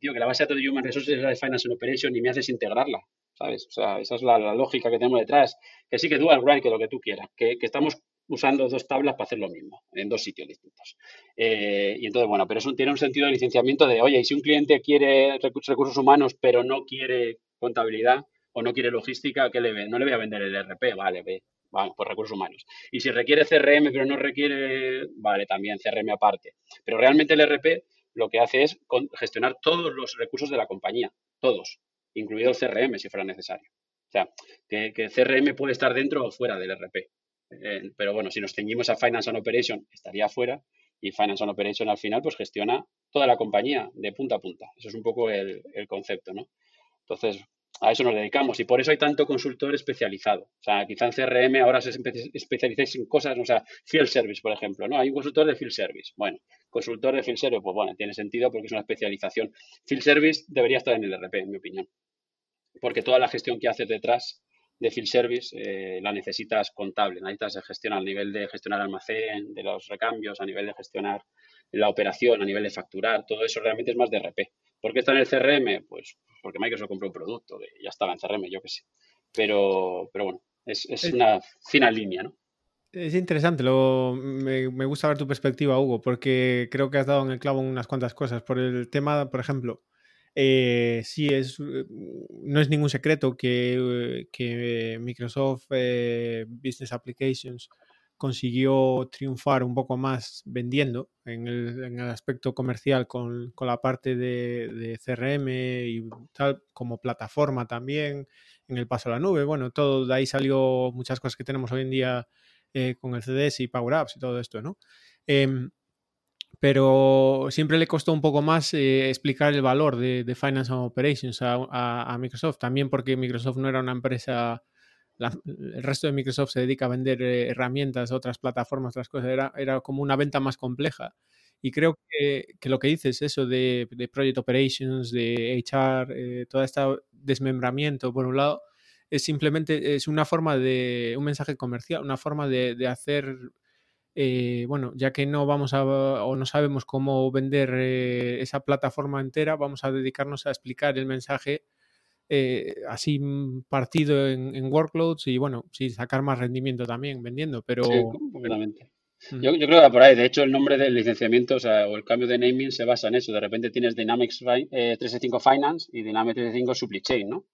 tío, que la base de todo Human Resources es la de Finance and Operation y me haces integrarla. ¿Sabes? O sea, esa es la, lógica que tenemos detrás. Que sí que dual write, que lo que tú quieras. Que, que estamos usando dos tablas para hacer lo mismo, en dos sitios distintos. Eh, y entonces, bueno, pero eso tiene un sentido de licenciamiento de, oye, y si un cliente quiere recursos humanos, pero no quiere contabilidad o no quiere logística, ¿qué le ve? No le voy a vender el RP, vale, ve, vale, por recursos humanos. Y si requiere CRM, pero no requiere, vale, también CRM aparte. Pero realmente el RP lo que hace es gestionar todos los recursos de la compañía, todos, incluido el CRM si fuera necesario. O sea, que, que CRM puede estar dentro o fuera del RP. Eh, pero bueno, si nos ceñimos a Finance and Operation, estaría fuera. Y Finance and Operation al final, pues gestiona toda la compañía de punta a punta. Eso es un poco el, concepto, ¿no? Entonces, a eso nos dedicamos y por eso hay tanto consultor especializado. O sea, quizá en CRM ahora se especializáis en cosas, o sea, Field Service, por ejemplo, ¿no? Hay un consultor de Field Service. Bueno, consultor de Field Service, pues bueno, tiene sentido porque es una especialización. Field Service debería estar en el RP, en mi opinión. Porque toda la gestión que haces detrás de field service eh, la necesitas contable, necesitas gestionar a nivel de gestionar almacén, de los recambios, a nivel de gestionar la operación, a nivel de facturar, todo eso realmente es más de RP. ¿Por qué está en el CRM? Pues porque Microsoft compró un producto, que ya estaba en CRM, yo que sé. Pero, pero bueno, es, una fina línea, ¿no? Es interesante, lo, me, me, gusta ver tu perspectiva, Hugo, porque creo que has dado en el clavo unas cuantas cosas. Por el tema, por ejemplo, eh, sí, es, eh, no es ningún secreto que, Microsoft eh, Business Applications consiguió triunfar un poco más vendiendo en el, en el aspecto comercial con, la parte de, CRM y tal, como plataforma también, en el paso a la nube. Bueno, todo de ahí salió muchas cosas que tenemos hoy en día con el CDS y Power Apps y todo esto, ¿no? Eh, pero siempre le costó un poco más eh, explicar el valor de, de Finance and Operations a, a, Microsoft, también porque Microsoft no era una empresa, el resto de Microsoft se dedica a vender eh, herramientas, otras plataformas, otras cosas, era, era como una venta más compleja. Y creo que, que lo que dices, eso de, de Project Operations, de HR, eh, todo este desmembramiento, por un lado, es simplemente es una forma de, un mensaje comercial, una forma de, de hacer eh, bueno, ya que no vamos a o no sabemos cómo vender eh, esa plataforma entera, vamos a dedicarnos a explicar el mensaje eh, así partido en, workloads y bueno, sí, sacar más rendimiento también vendiendo, pero... Sí, completamente. Mm. Yo, creo que por ahí, de hecho, el nombre del licenciamiento o, sea, o el cambio de naming se basa en eso. De repente tienes Dynamics 365 Finance y Dynamics 365 Supply Chain, ¿no?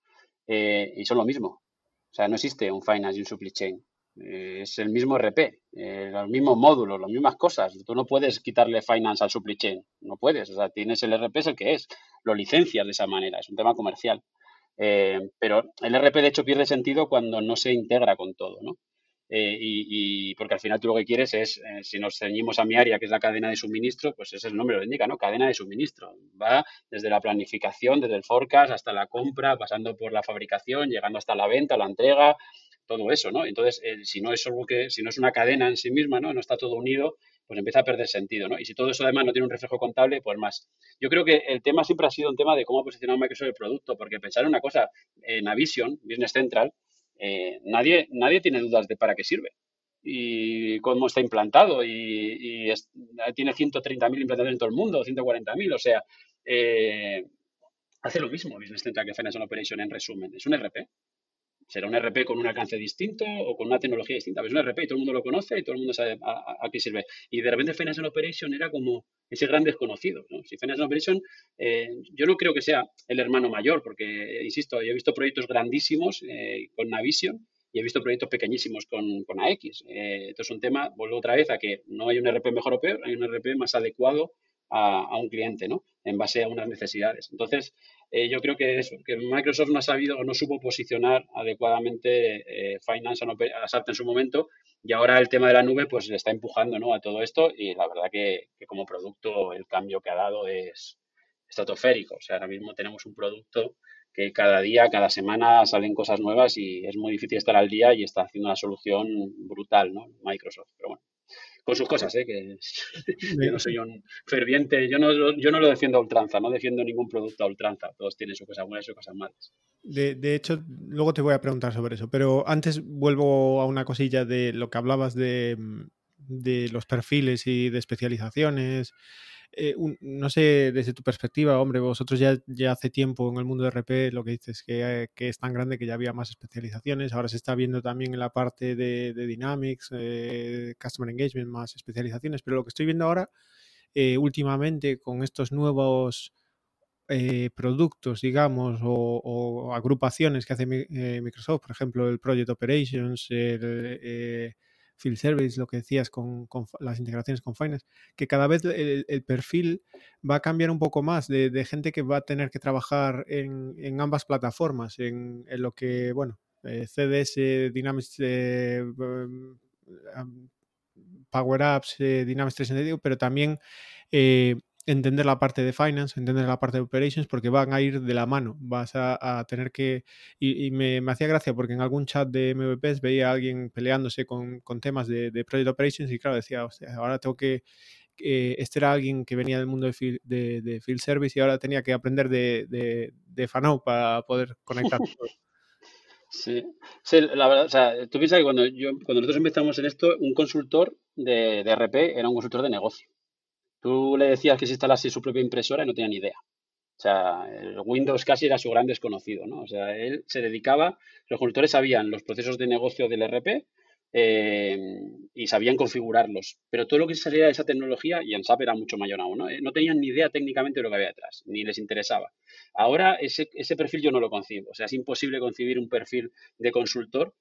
y son lo mismo. O sea, no existe un Finance y un Supply Chain. Eh, es el mismo RP, eh, los mismos módulos, las mismas cosas. Tú no puedes quitarle finance al supply chain, no puedes. O sea, tienes el RP es el que es, lo licencias de esa manera, es un tema comercial. Eh, pero el RP de hecho pierde sentido cuando no se integra con todo, ¿no? y, porque al final tú lo que quieres es, si nos ceñimos a mi área, que es la cadena de suministro, pues ese es el nombre lo indica, ¿no? Cadena de suministro. Va desde la planificación, desde el forecast hasta la compra, pasando por la fabricación, llegando hasta la venta, la entrega, todo eso, ¿no? Entonces, eh, si no es algo que, si no es una cadena en sí misma, ¿no? No está todo unido, pues empieza a perder sentido, ¿no? Y si todo eso además no tiene un reflejo contable, pues más. Yo creo que el tema siempre ha sido un tema de cómo ha posicionado Microsoft el producto, porque pensar en una cosa, en Navision, Business Central, eh, nadie, nadie tiene dudas de para qué sirve y cómo está implantado y, tiene 130.000 implantados en todo el mundo, 140.000, o sea, eh, hace lo mismo Business Central que Financial Operation en resumen. Es un RP. Será un RP con un alcance distinto o con una tecnología distinta. Es un RP y todo el mundo lo conoce y todo el mundo sabe a, qué sirve. Y de repente Financial Operation era como ese gran desconocido. ¿no? Si Financial Operation, eh, yo no creo que sea el hermano mayor, porque, insisto, yo he visto proyectos grandísimos eh, con Navision y he visto proyectos pequeñísimos con, con AX. Eh, esto es un tema, vuelvo otra vez a que no hay un RP mejor o peor, hay un RP más adecuado a, un cliente, ¿no? En base a unas necesidades. Entonces, eh, yo creo que eso, que Microsoft no ha sabido o no supo posicionar adecuadamente eh, Finance a SAP en su momento y ahora el tema de la nube pues le está empujando ¿no? a todo esto y la verdad que, que como producto el cambio que ha dado es estratosférico. O sea, ahora mismo tenemos un producto que cada día, cada semana salen cosas nuevas y es muy difícil estar al día y está haciendo una solución brutal, ¿no? Microsoft. Pero bueno, con sus cosas, ¿eh? que yo no soy un ferviente, yo no, yo no lo defiendo a ultranza, no defiendo ningún producto a ultranza, todos tienen sus cosas buenas y sus cosas malas. De, de, hecho, luego te voy a preguntar sobre eso, pero antes vuelvo a una cosilla de lo que hablabas de, de los perfiles y de especializaciones. Eh, no sé, desde tu perspectiva, hombre, vosotros ya, hace tiempo en el mundo de RP lo que dices que, que, es tan grande que ya había más especializaciones, ahora se está viendo también en la parte de, Dynamics, eh, Customer Engagement, más especializaciones, pero lo que estoy viendo ahora, eh, últimamente, con estos nuevos productos, digamos, o, agrupaciones que hace Microsoft, por ejemplo, el Project Operations, el field service, lo que decías con, las integraciones con Finance, que cada vez el, perfil va a cambiar un poco más de, gente que va a tener que trabajar en, ambas plataformas, en, lo que, bueno, eh, CDS, Dynamics, eh, mm, Power Apps, eh, Dynamics 365, pero también entender la parte de finance, entender la parte de operations, porque van a ir de la mano. Vas a, tener que. Y, me, hacía gracia porque en algún chat de MVPs veía a alguien peleándose con, con temas de, de, Project Operations y, claro, decía, ahora tengo que. este era alguien que venía del mundo de field, de, field service y ahora tenía que aprender de, de, para poder conectar. Sí, sí, la verdad, o sea, tú piensas que cuando, yo, cuando nosotros empezamos en esto, un consultor de, de RP era un consultor de negocio. Tú le decías que se instalase su propia impresora y no tenía ni idea. O sea, el Windows casi era su gran desconocido, ¿no? O sea, él se dedicaba, los consultores sabían los procesos de negocio del RP eh, y sabían configurarlos, pero todo lo que salía de esa tecnología, y en SAP era mucho mayor aún, ¿no? Eh, no tenían ni idea técnicamente de lo que había detrás, ni les interesaba. Ahora ese, ese perfil yo no lo concibo, o sea, es imposible concebir un perfil de consultor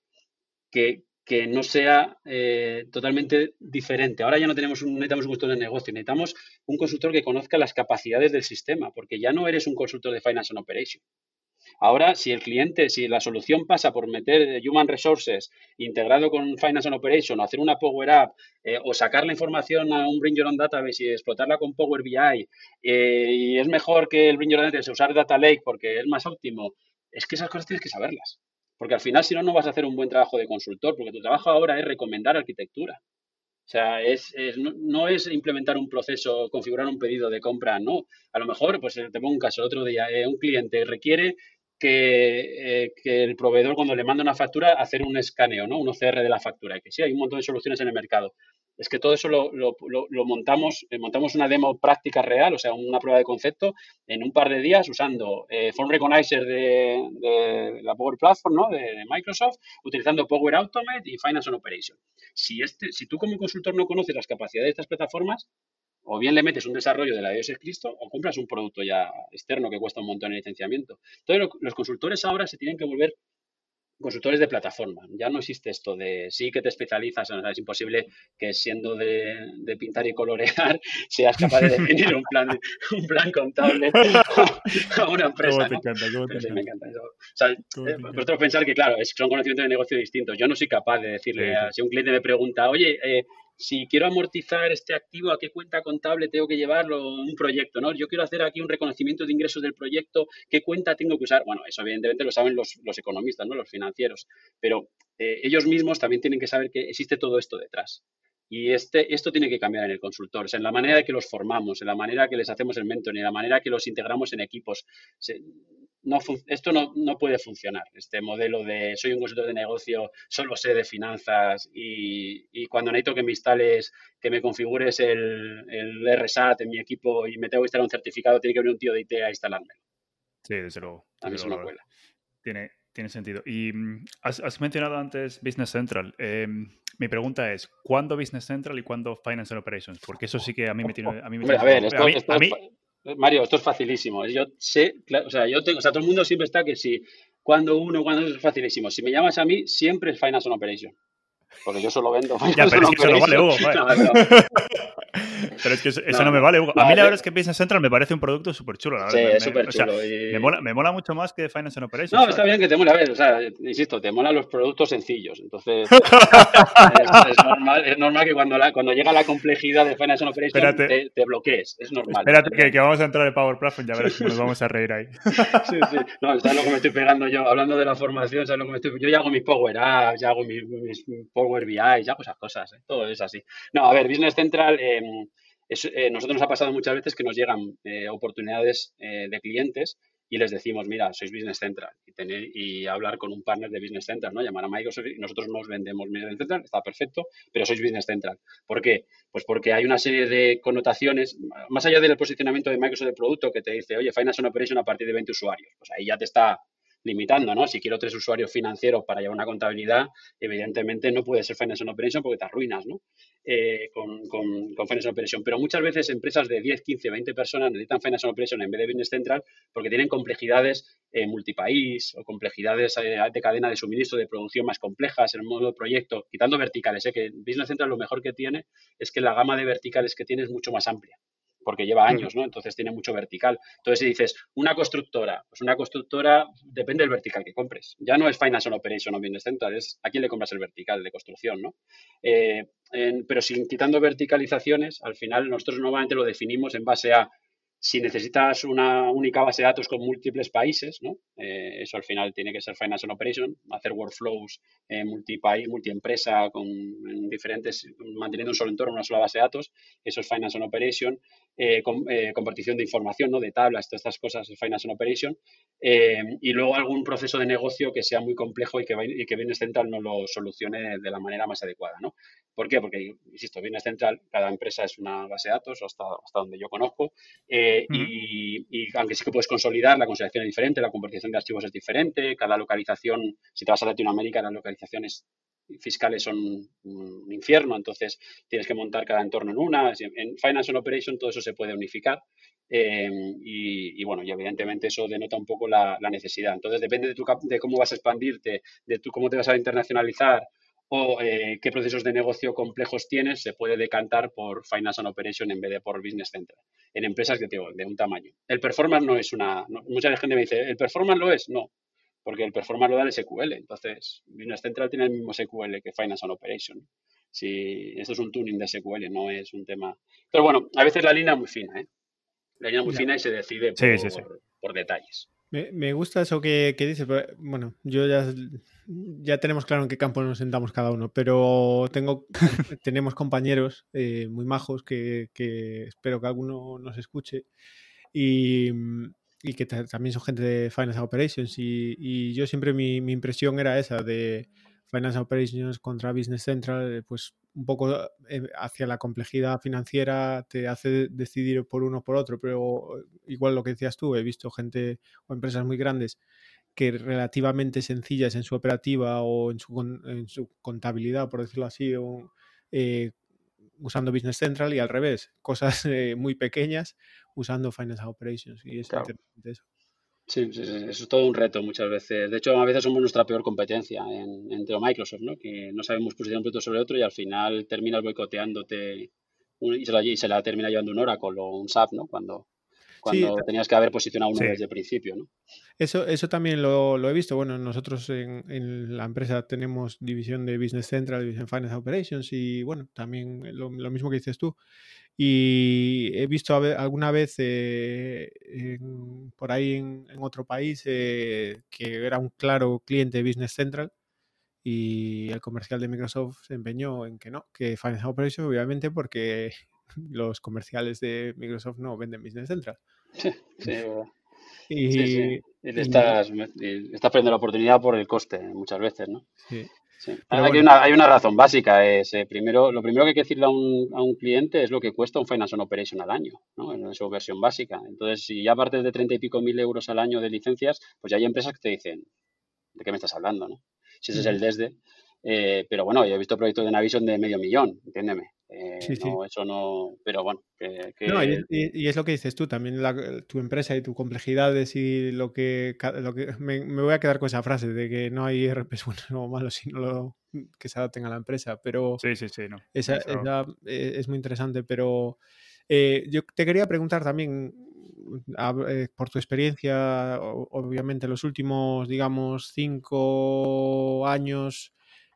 que, que no sea eh, totalmente diferente. Ahora ya no tenemos un, necesitamos un consultor de negocio, necesitamos un consultor que conozca las capacidades del sistema, porque ya no eres un consultor de Finance and Operation. Ahora, si el cliente, si la solución pasa por meter Human Resources integrado con Finance and Operation, o hacer una Power App, eh, o sacar la información a un Bring Your Own Database y explotarla con Power BI, eh, y es mejor que el Bring Your Own Database usar Data Lake porque es más óptimo, es que esas cosas tienes que saberlas. Porque al final, si no, no vas a hacer un buen trabajo de consultor, porque tu trabajo ahora es recomendar arquitectura. O sea, es, no, es implementar un proceso, configurar un pedido de compra, no. A lo mejor, pues te pongo un caso, otro día, eh, un cliente requiere que, eh, que, el proveedor cuando le manda una factura hacer un escaneo, ¿no? Un OCR de la factura. Que sí, hay un montón de soluciones en el mercado es que todo eso lo, montamos, eh, montamos una demo práctica real, o sea, una prueba de concepto en un par de días usando eh, Form Recognizer de, la Power Platform, ¿no? De, Microsoft, utilizando Power Automate y Finance and Operation. Si, este, si tú como consultor no conoces las capacidades de estas plataformas, o bien le metes un desarrollo de la es Cristo o compras un producto ya externo que cuesta un montón de licenciamiento. Entonces, los consultores ahora se tienen que volver consultores de plataforma. Ya no existe esto de sí que te especializas, es imposible que siendo de, pintar y colorear seas capaz de definir un plan, un plan contable a una empresa. ¿no? me encanta eso. O sea, eh, pensar que, claro, son conocimientos de negocio distintos. Yo no soy capaz de decirle, si un cliente me pregunta, oye, eh, si quiero amortizar este activo, ¿a qué cuenta contable tengo que llevarlo? Un proyecto, ¿no? Yo quiero hacer aquí un reconocimiento de ingresos del proyecto, ¿qué cuenta tengo que usar? Bueno, eso evidentemente lo saben los, economistas, ¿no? Los financieros, pero eh, ellos mismos también tienen que saber que existe todo esto detrás. Y este, esto tiene que cambiar en el consultor, en la manera de que los formamos, en la manera que les hacemos el mentoring, en la manera que los integramos en equipos no, esto no, no, puede funcionar. Este modelo de soy un consultor de negocio, solo sé de finanzas y, y cuando necesito que me instales, que me configures el, el, RSAT en mi equipo y me tengo que instalar un certificado, tiene que venir un tío de IT a instalármelo. Sí, desde luego. A mí se me cuela. Tiene, tiene sentido. Y mm, has, mencionado antes Business Central. Em, mi pregunta es, ¿cuándo Business Central y cuándo Finance and Operations? Porque eso sí que a mí me tiene... A, mí a ver, esto, Mario, esto es facilísimo. Yo sé, o sea, yo tengo, o sea, todo el mundo siempre está que si, cuando uno, cuando es facilísimo. Si me llamas a mí, siempre es Finance and Operation. Porque yo solo vendo. Ya, pero es que eso no vale, Hugo. Pero es que eso, no, me vale, Hugo. A mí la verdad es que Business Central me parece un producto súper chulo. La verdad. Sí, es súper chulo. me, mola, me, mola, mucho más que Finance and Operations. No, está bien que te mola. A ver, o sea, insisto, te molan los productos sencillos. Entonces, es, normal, es normal que cuando, la, cuando llega la complejidad de Finance and Operations te, te, bloquees. Es normal. Espérate, que, que, vamos a entrar en Power Platform, ya verás que nos vamos a reír ahí. sí, sí. No, ¿sabes lo que me estoy pegando yo? Hablando de la formación, ¿sabes lo que me estoy Yo ya hago mis Power Apps, ya hago mis, mis Power BI, ya esas cosas, ¿eh? todo es así. No, a ver, Business Central, eh, nosotros nos ha pasado muchas veces que nos llegan eh, oportunidades de clientes y les decimos, mira, sois Business Central y, hablar con un partner de Business Central, ¿no? Llamar a Microsoft y nosotros nos vendemos Business Central, está perfecto, pero sois Business Central. ¿Por qué? Pues porque hay una serie de connotaciones, más allá del posicionamiento de Microsoft del producto que te dice, oye, Finance and Operation a partir de 20 usuarios, pues ahí ya te está limitando, ¿no? Si quiero tres usuarios financieros para llevar una contabilidad, evidentemente no puede ser Finance and Operation porque te arruinas, ¿no? Eh, con, con, con, Finance and Operation. Pero muchas veces empresas de 10, 15, 20 personas necesitan Finance and Operation en vez de Business Central porque tienen complejidades eh, multipaís o complejidades eh, de cadena de suministro, de producción más complejas en el modo de proyecto, quitando verticales, ¿eh? que Business Central lo mejor que tiene es que la gama de verticales que tiene es mucho más amplia porque lleva años, ¿no? Entonces tiene mucho vertical. Entonces, si dices, una constructora, pues una constructora depende del vertical que compres. Ya no es Finance on Operation o Business Central, es a quién le compras el vertical de construcción, ¿no? Eh, pero sin quitando verticalizaciones, al final nosotros normalmente lo definimos en base a si necesitas una única base de datos con múltiples países. Eh, eso al final tiene que ser Finance and Operation, hacer workflows eh, multipaís, multiempresa, con diferentes, manteniendo un solo entorno, una sola base de datos, eso es Finance and Operation, eh, eh, compartición de información, ¿no? de tablas, todas estas cosas es Finance and Operation, y luego algún proceso de negocio que sea muy complejo y que, y Business Central no lo solucione de la manera más adecuada. ¿no? ¿Por qué? Porque, insisto, Business Central, cada empresa es una base de datos, hasta donde yo conozco, y, aunque sí que puedes consolidar, la consolidación es diferente, la conversión de archivos es diferente, cada localización, si te vas a Latinoamérica, las localizaciones fiscales son un infierno, entonces tienes que montar cada entorno en una. En Finance and Operation todo eso se puede unificar eh, y, bueno, y evidentemente eso denota un poco la, necesidad. Entonces depende de, tu, de cómo vas a expandirte, de tu, cómo te vas a internacionalizar o eh, qué procesos de negocio complejos tienes, se puede decantar por Finance and Operation en vez de por Business Central, en empresas que tengo de un tamaño. El performance no es una... mucha gente me dice, ¿el performance lo es? No, porque el performance lo da el SQL. Entonces, Business Central tiene el mismo SQL que Finance and Operation. Si esto es un tuning de SQL, no es un tema... Pero bueno, a veces la línea es muy fina, ¿eh? La línea es muy fina y se decide por detalles. Me, gusta eso que, dices. Bueno, yo ya, ya tenemos claro en qué campo nos sentamos cada uno, pero tengo, tenemos compañeros eh, muy majos que, espero que alguno nos escuche y, que también son gente de Finance Operations. Y, yo siempre mi, mi, impresión era esa de Finance Operations contra Business Central, pues un poco eh, hacia la complejidad financiera te hace decidir por uno o por otro, pero igual lo que decías tú, he visto gente o empresas muy grandes que relativamente sencillas en su operativa o en su, contabilidad, por decirlo así, eh, usando Business Central y al revés, cosas eh, muy pequeñas usando Finance Operations. Y es interesante eso. Sí, sí, eso es todo un reto muchas veces. De hecho, a veces somos nuestra peor competencia en, entre Microsoft, ¿no? Que no sabemos posicionar un producto sobre otro y al final terminas boicoteándote y se, la, y se la termina llevando un Oracle o un SAP, ¿no? Cuando, cuando tenías que haber posicionado uno desde el principio, ¿no? Eso, eso también lo, lo he visto. Bueno, nosotros en, en, la empresa tenemos división de Business Central, División Finance Operations y bueno, también lo, lo mismo que dices tú. Y he visto alguna vez eh, por ahí en, otro país eh, que era un claro cliente de Business Central y el comercial de Microsoft se empeñó en que no, que Finance Operations, obviamente, porque los comerciales de Microsoft no venden Business Central. Sí, Y, Sí, sí. Y estás, y estás perdiendo la oportunidad por el coste muchas veces, ¿no? sí. Sí. Pero Hay, bueno. una, hay una razón básica. Es, eh, primero, lo primero que hay que decirle a un, a un cliente es lo que cuesta un Finance on Operation al año, ¿no? en su versión básica. Entonces, si ya partes de 30 y pico mil euros al año de licencias, pues ya hay empresas que te dicen, ¿de qué me estás hablando? ¿no? Si ese es el desde. Eh, pero bueno, yo he visto proyectos de Navision de medio millón, entiéndeme. Eh, Sí, sí. no, eso no. Pero bueno, que. que- No, y, es lo que dices tú, también la- tu empresa y tus complejidades y lo que, lo que me, me voy a quedar con esa frase de que no hay RPs buenos o malos, sino lo, que se adapten a la empresa, pero Sí, sí, sí, no. esa, Eso- esa, eh, es muy interesante, pero eh, yo te quería preguntar también, a- eh, por tu experiencia, obviamente los últimos, digamos, cinco años,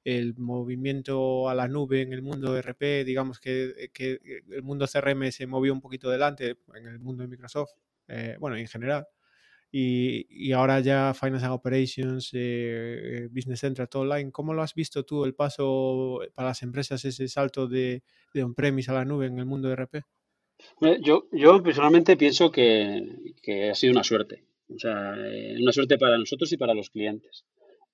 el movimiento a la nube en el mundo RP, digamos que, que el mundo CRM se movió un poquito delante en el mundo de Microsoft, eh, bueno, en general. Y, ahora ya Finance and Operations, eh, eh, Business Central, todo online. ¿Cómo lo has visto tú el paso para las empresas, ese salto de, on-premise a la nube en el mundo de RP? Yo, yo personalmente pienso que, que ha sido una suerte. O sea, eh, una suerte para nosotros y para los clientes.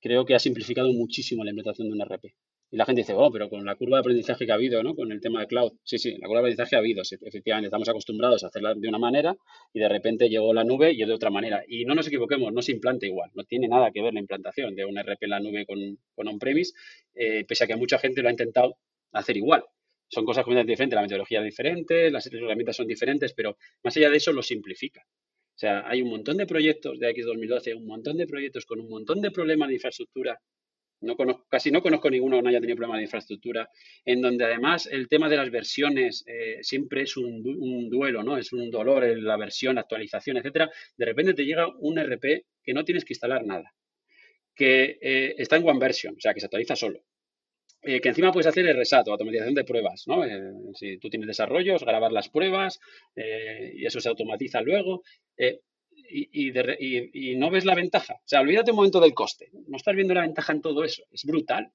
Creo que ha simplificado muchísimo la implementación de un RP. Y la gente dice, oh, pero con la curva de aprendizaje que ha habido, ¿no? Con el tema de cloud. Sí, sí, la curva de aprendizaje ha habido. efectivamente, estamos acostumbrados a hacerla de una manera y de repente llegó la nube y es de otra manera. Y no nos equivoquemos, no se implanta igual. No tiene nada que ver la implantación de un RP en la nube con, con on-premise, eh, pese a que mucha gente lo ha intentado hacer igual son cosas completamente diferentes, la metodología es diferente, las herramientas son diferentes, pero más allá de eso lo simplifica. O sea, hay un montón de proyectos de X 2012, un montón de proyectos con un montón de problemas de infraestructura. No conozco, casi no conozco ninguno que no haya tenido problemas de infraestructura, en donde además el tema de las versiones eh, siempre es un duelo, ¿no? Es un dolor en la versión, actualización, etcétera. De repente te llega un RP que no tienes que instalar nada, que eh, está en one version, o sea, que se actualiza solo eh, que encima puedes hacer el resato, automatización de pruebas, ¿no? Eh, si tú tienes desarrollos, grabar las pruebas eh, y eso se automatiza luego. y- y no ves la ventaja. O sea, olvídate un momento del coste. No estás viendo la ventaja en todo eso. Es brutal.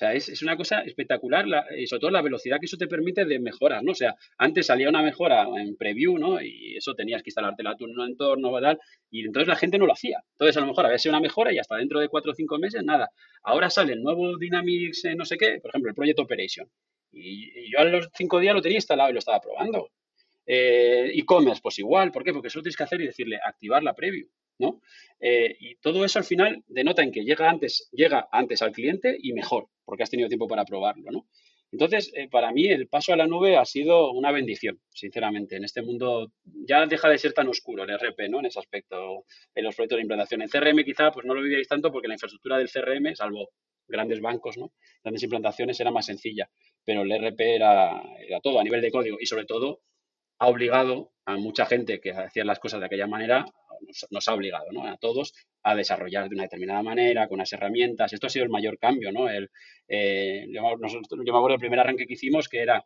O sea, es, es una cosa espectacular la- y sobre todo la velocidad que eso te permite de mejoras, ¿no? O sea, antes salía una mejora en preview, ¿no? Y eso tenías que instalártela tú en un entorno, y entonces la gente no lo hacía. Entonces, a lo mejor había sido una mejora y hasta dentro de cuatro o cinco meses, nada. Ahora sale el nuevo Dynamics, eh, no sé qué, por ejemplo, el Project Operation. Y, yo a los cinco días lo tenía instalado y lo estaba probando. Eh, E-commerce, pues igual. ¿Por qué? Porque solo tienes que hacer y decirle activar la preview, ¿no? Eh, y todo eso al final denota en que llega antes, llega antes al cliente y mejor, porque has tenido tiempo para probarlo, ¿no? Entonces, eh, para mí el paso a la nube ha sido una bendición, sinceramente. En este mundo ya deja de ser tan oscuro el RP, ¿no? En ese aspecto, en los proyectos de implantación. En CRM quizá pues no lo vivíais tanto porque la infraestructura del CRM, salvo grandes bancos, ¿no? Grandes implantaciones era más sencilla, pero el RP era, era todo a nivel de código y sobre todo ha obligado a mucha gente que hacía las cosas de aquella manera, nos, nos ha obligado ¿no? a todos a desarrollar de una determinada manera, con unas herramientas. Esto ha sido el mayor cambio. ¿no? El, eh, nosotros- yo me primer arranque que hicimos que era,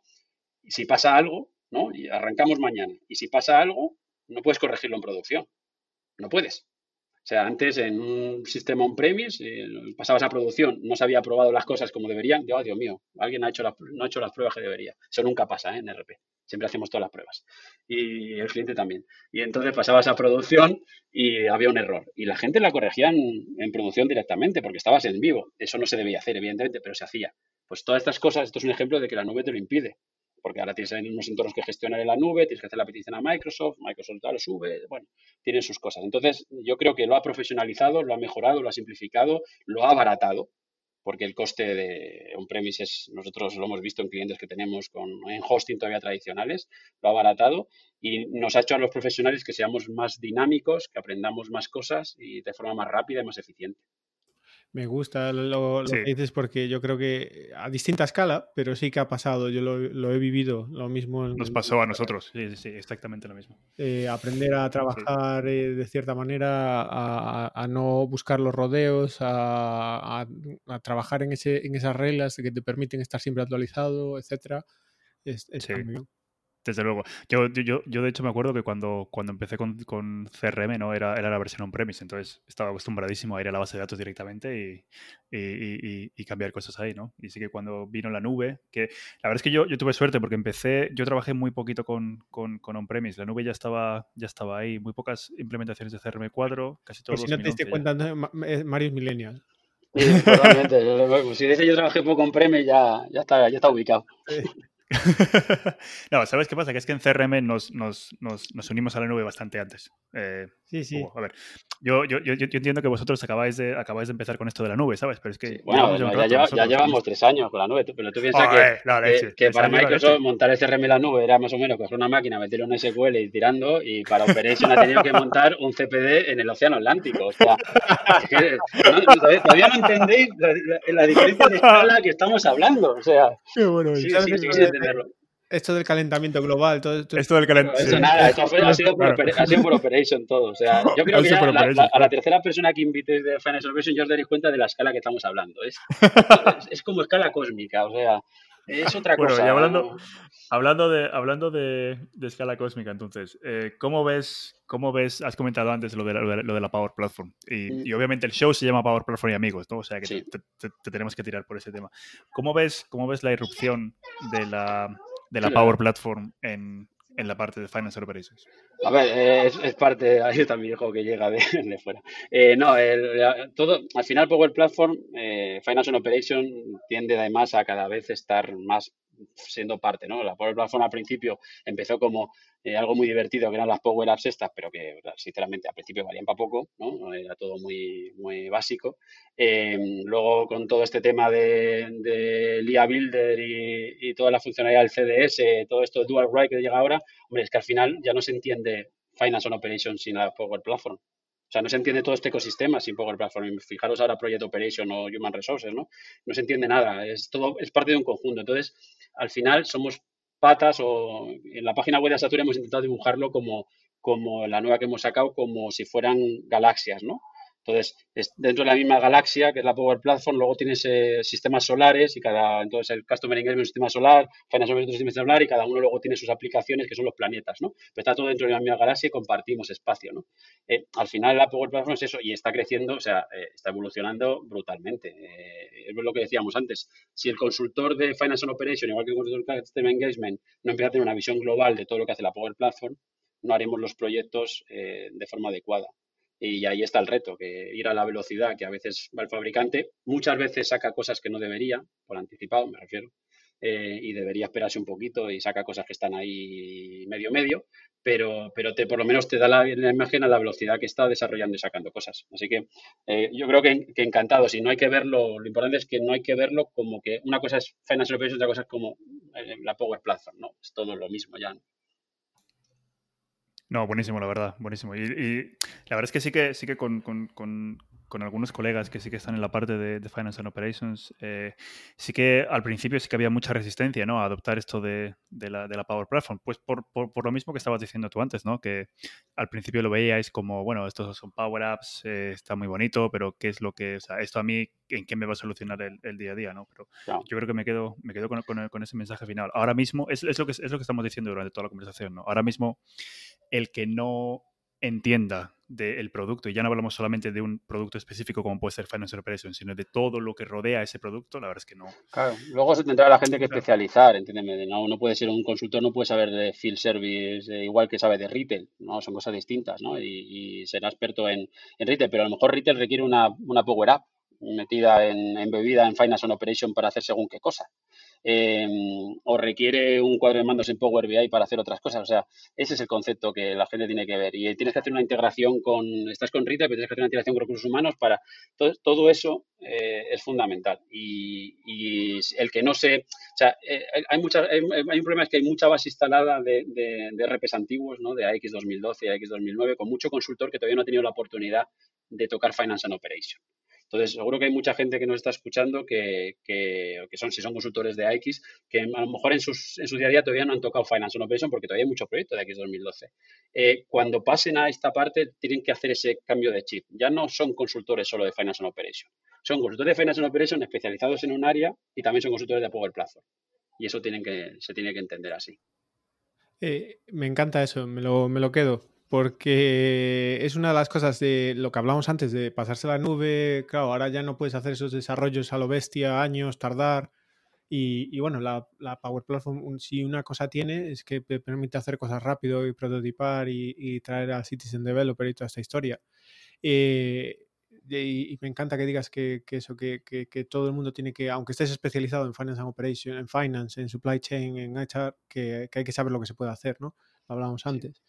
si pasa algo, ¿no? y arrancamos mañana, y si pasa algo, no puedes corregirlo en producción. No puedes. O sea, antes en un sistema on-premise eh, pasabas a producción, no se había probado las cosas como deberían. "Oh, Dios mío, alguien ha hecho no ha hecho las pruebas que debería. Eso nunca pasa ¿eh? en RP. Siempre hacemos todas las pruebas. Y el cliente también. Y entonces pasabas a producción y había un error. Y la gente la corregía en, en producción directamente porque estabas en vivo. Eso no se debía hacer, evidentemente, pero se hacía. Pues todas estas cosas, esto es un ejemplo de que la nube te lo impide. Porque ahora tienes unos entornos que gestionar en la nube, tienes que hacer la petición a Microsoft, Microsoft lo sube, bueno, tienen sus cosas. Entonces, yo creo que lo ha profesionalizado, lo ha mejorado, lo ha simplificado, lo ha abaratado, porque el coste de on-premises, nosotros lo hemos visto en clientes que tenemos con, en hosting todavía tradicionales, lo ha abaratado y nos ha hecho a los profesionales que seamos más dinámicos, que aprendamos más cosas y de forma más rápida y más eficiente. Me gusta lo, lo Sí. que dices porque yo creo que a distinta escala, pero sí que ha pasado. Yo lo, lo he vivido, lo mismo. en- Nos pasó a nosotros. Sí, sí, sí, exactamente lo mismo. eh, aprender a trabajar eh, de cierta manera, a, no buscar los rodeos, a, a- a trabajar en, ese, en esas reglas que te permiten estar siempre actualizado, etcétera. Es, está Sí. Desde luego. Yo, yo, yo, de hecho me acuerdo que cuando, cuando empecé con, con CRM, ¿no? Era, era la versión on-premise, entonces estaba acostumbradísimo a ir a la base de datos directamente y, y, y, cambiar cosas ahí, ¿no? Y sí que cuando vino la nube, que la verdad es que yo, yo tuve suerte porque empecé, yo trabajé muy poquito con, con, con on-premise, la nube ya estaba, ya estaba ahí, muy pocas implementaciones de CRM4, casi todos si no te diste cuenta, Marius Millennial. Sí, totalmente. si dice yo trabajé poco on-premise, ya, ya, está, ya está ubicado. no, ¿sabes qué pasa? Que es que en CRM nos, nos, nos, unimos a la nube bastante antes. Eh, sí, sí. a ver, yo, yo, yo, entiendo que vosotros acabáis de, acabáis de empezar con esto de la nube, ¿sabes? Pero es que. bueno, ya, llevamos tres años con la nube, pero tú piensas que, que, para Microsoft montar el CRM en la nube era más o menos coger una máquina, meter un SQL y tirando, y para Operation ha tenido que montar un CPD en el Océano Atlántico. O sea, todavía no entendéis la, diferencia de escala que estamos hablando. O sea, Qué bueno, sí, sí, sí, esto del calentamiento global, todo esto. Esto del calentamiento. Eso nada, esto ha, sido por, ha, sido por, Operation todo. O sea, yo creo que ya a la tercera persona que invites de Finance Operation ya os daréis cuenta de la escala que estamos hablando. Es, es, como escala cósmica, o sea, es otra cosa. Bueno, y hablando, hablando, de, hablando de, de escala cósmica, entonces, eh, ¿cómo, ves, ¿cómo ves? Has comentado antes lo de la, lo de, la Power Platform. Y, mm. y, obviamente el show se llama Power Platform y Amigos, ¿no? O sea que te, te, tenemos que tirar por ese tema. ¿Cómo ves, cómo ves la irrupción de la de la Power Platform en, en la parte de Finance Operations? A ver, eh, es, parte, ahí está mi hijo que llega de, de fuera. Eh, no, el, todo, al final Power Platform, eh, Finance Operation tiende además a cada vez estar más siendo parte, ¿no? La Power Platform al principio empezó como eh, algo muy divertido, que eran las Power Apps estas, pero que sinceramente al principio valían para poco, ¿no? Era todo muy, muy básico. Eh, luego con todo este tema de, de LIA Builder y, toda la funcionalidad del CDS, todo esto de Dual Write que llega ahora, hombre, es que al final ya no se entiende Finance on Operation sin la Power Platform. O sea, no se entiende todo este ecosistema sin Power Platform. Fijaros ahora Project Operation o Human Resources, ¿no? No se entiende nada. Es todo, es parte de un conjunto. Entonces, al final somos patas o en la página web de Saturn hemos intentado dibujarlo como, como la nueva que hemos sacado, como si fueran galaxias, ¿no? Entonces, dentro de la misma galaxia, que es la Power Platform, luego tienes eh, sistemas solares y cada, entonces el Customer Engagement es un sistema solar, Finance es un sistema solar y cada uno luego tiene sus aplicaciones que son los planetas, ¿no? Pero está todo dentro de la misma galaxia y compartimos espacio, ¿no? Eh, al final la Power Platform es eso y está creciendo, o sea, eh, está evolucionando brutalmente. es lo que decíamos antes. Si el consultor de Finance and Operation, igual que el consultor de Customer Engagement, no empieza a tener una visión global de todo lo que hace la Power Platform, no haremos los proyectos de forma adecuada. Y ahí está el reto, que ir a la velocidad que a veces va el fabricante, muchas veces saca cosas que no debería, por anticipado me refiero, eh, y debería esperarse un poquito y saca cosas que están ahí medio medio, pero, pero te, por lo menos te da la, imagen a la velocidad que está desarrollando y sacando cosas. Así que eh, yo creo que, encantado. Si no hay que verlo, lo importante es que no hay que verlo como que una cosa es Financial Operations, otra cosa es como eh, la Power Platform, ¿no? Es todo lo mismo ya. No, buenísimo, la verdad, buenísimo. Y, la verdad es que sí que, sí que con algunos colegas que sí que están en la parte de, Finance and Operations, eh, sí que al principio sí que había mucha resistencia ¿no? a adoptar esto de, la, Power Platform. Pues por, lo mismo que estabas diciendo tú antes, ¿no? que al principio lo veíais como, bueno, estos son Power Apps, eh, está muy bonito, pero ¿qué es lo que, o sea, esto a mí, ¿en qué me va a solucionar el, día a día? ¿no? Pero yo creo que me quedo, me quedo con, ese mensaje final. Ahora mismo, es, lo que, es lo que estamos diciendo durante toda la conversación, ¿no? ahora mismo el que no entienda del producto, y ya no hablamos solamente de un producto específico como puede ser Finance Operations, sino de todo lo que rodea ese producto, la verdad es que no. Claro, luego se tendrá la gente que especializar, entiéndeme, no, no puede ser un consultor, no puede saber de field service eh, igual que sabe de retail, ¿no? Son cosas distintas, ¿no? Y, será experto en, en, retail, pero a lo mejor retail requiere una, una Power App metida en, en bebida en Finance Operation para hacer según qué cosa. Em, o requiere un cuadro de mandos en Power BI para hacer otras cosas. O sea, ese es el concepto que la gente tiene que ver. Y tienes que hacer una integración con, estás con Rita, pero tienes que hacer una integración con recursos humanos para, todo, eso eh, es fundamental. Y, el que no se, o sea, eh, hay, hay, un problema es que hay mucha base instalada de, de, de RPs antiguos, ¿no? De AX 2012 y AX 2009, con mucho consultor que todavía no ha tenido la oportunidad de tocar Finance and Operation. Entonces, seguro que hay mucha gente que nos está escuchando que, que, son, si son consultores de AX, que a lo mejor en, sus, en su día a día todavía no han tocado Finance on Operation porque todavía hay mucho proyecto de AX 2012. Eh, cuando pasen a esta parte, tienen que hacer ese cambio de chip. Ya no son consultores solo de Finance on Operation. Son consultores de Finance on Operation especializados en un área y también son consultores de Power Platform. Y eso tienen que, se tiene que entender así. Eh, me encanta eso, me lo, me lo quedo porque es una de las cosas de lo que hablamos antes de pasarse la nube. Claro, ahora ya no puedes hacer esos desarrollos a lo bestia, años, tardar. Y, bueno, la, Power Platform, si una cosa tiene, es que te permite hacer cosas rápido y prototipar y, traer a Citizen Developer y toda esta historia. Eh, y, me encanta que digas que, eso, que, todo el mundo tiene que, aunque estés especializado en Finance and Operation, en Finance, en Supply Chain, en HR, que, hay que saber lo que se puede hacer, ¿no? Lo hablábamos antes.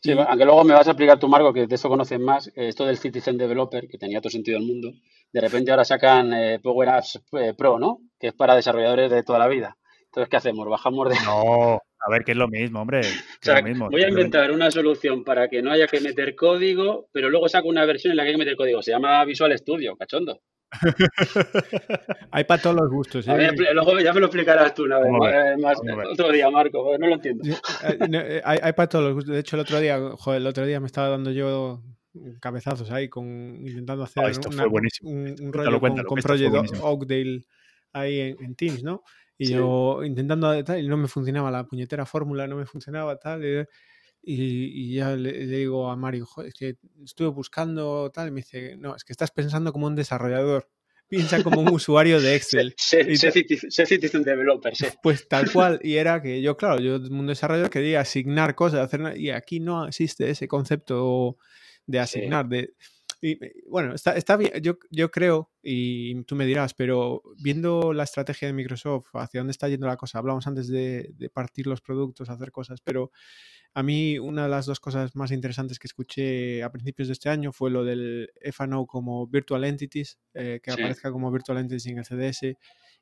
Sí, aunque luego me vas a explicar tú, Marco, que de eso conoces más, eh, esto del Citizen Developer, que tenía todo sentido del mundo, de repente ahora sacan eh, Power Apps eh, Pro, ¿no? Que es para desarrolladores de toda la vida. Entonces, ¿qué hacemos? Bajamos de... No, a ver, que es lo mismo, hombre. voy a inventar una solución para que no haya que meter código, pero luego saco una versión en la que hay que meter código. Se llama Visual Studio, cachondo. hay para todos los gustos. ¿eh? luego ya me lo explicarás tú una vez, otro día, Marco, no lo entiendo. hay, para todos los gustos. De hecho, el otro día, joder, el otro día me estaba dando yo cabezazos ahí con intentando hacer un, rollo con, Project Oakdale ahí en, Teams, ¿no? Y yo intentando tal, y no me funcionaba la puñetera fórmula, no me funcionaba tal. Y, ya le, digo a Mario, es que estuve buscando tal, y me dice, no, es que estás pensando como un desarrollador. Piensa como un usuario de Excel. Sé citizen developer, sí. Pues tal cual. Y era que yo, claro, yo, un desarrollador, quería asignar cosas, hacer, y aquí no existe ese concepto de asignar, de y, bueno, está, está bien, yo, yo creo, y tú me dirás, pero viendo la estrategia de Microsoft, hacia dónde está yendo la cosa, hablamos antes de, partir los productos, hacer cosas, pero a mí una de las dos cosas más interesantes que escuché a principios de este año fue lo del FNO como Virtual Entities, eh, que aparezca como Virtual Entities en el CDS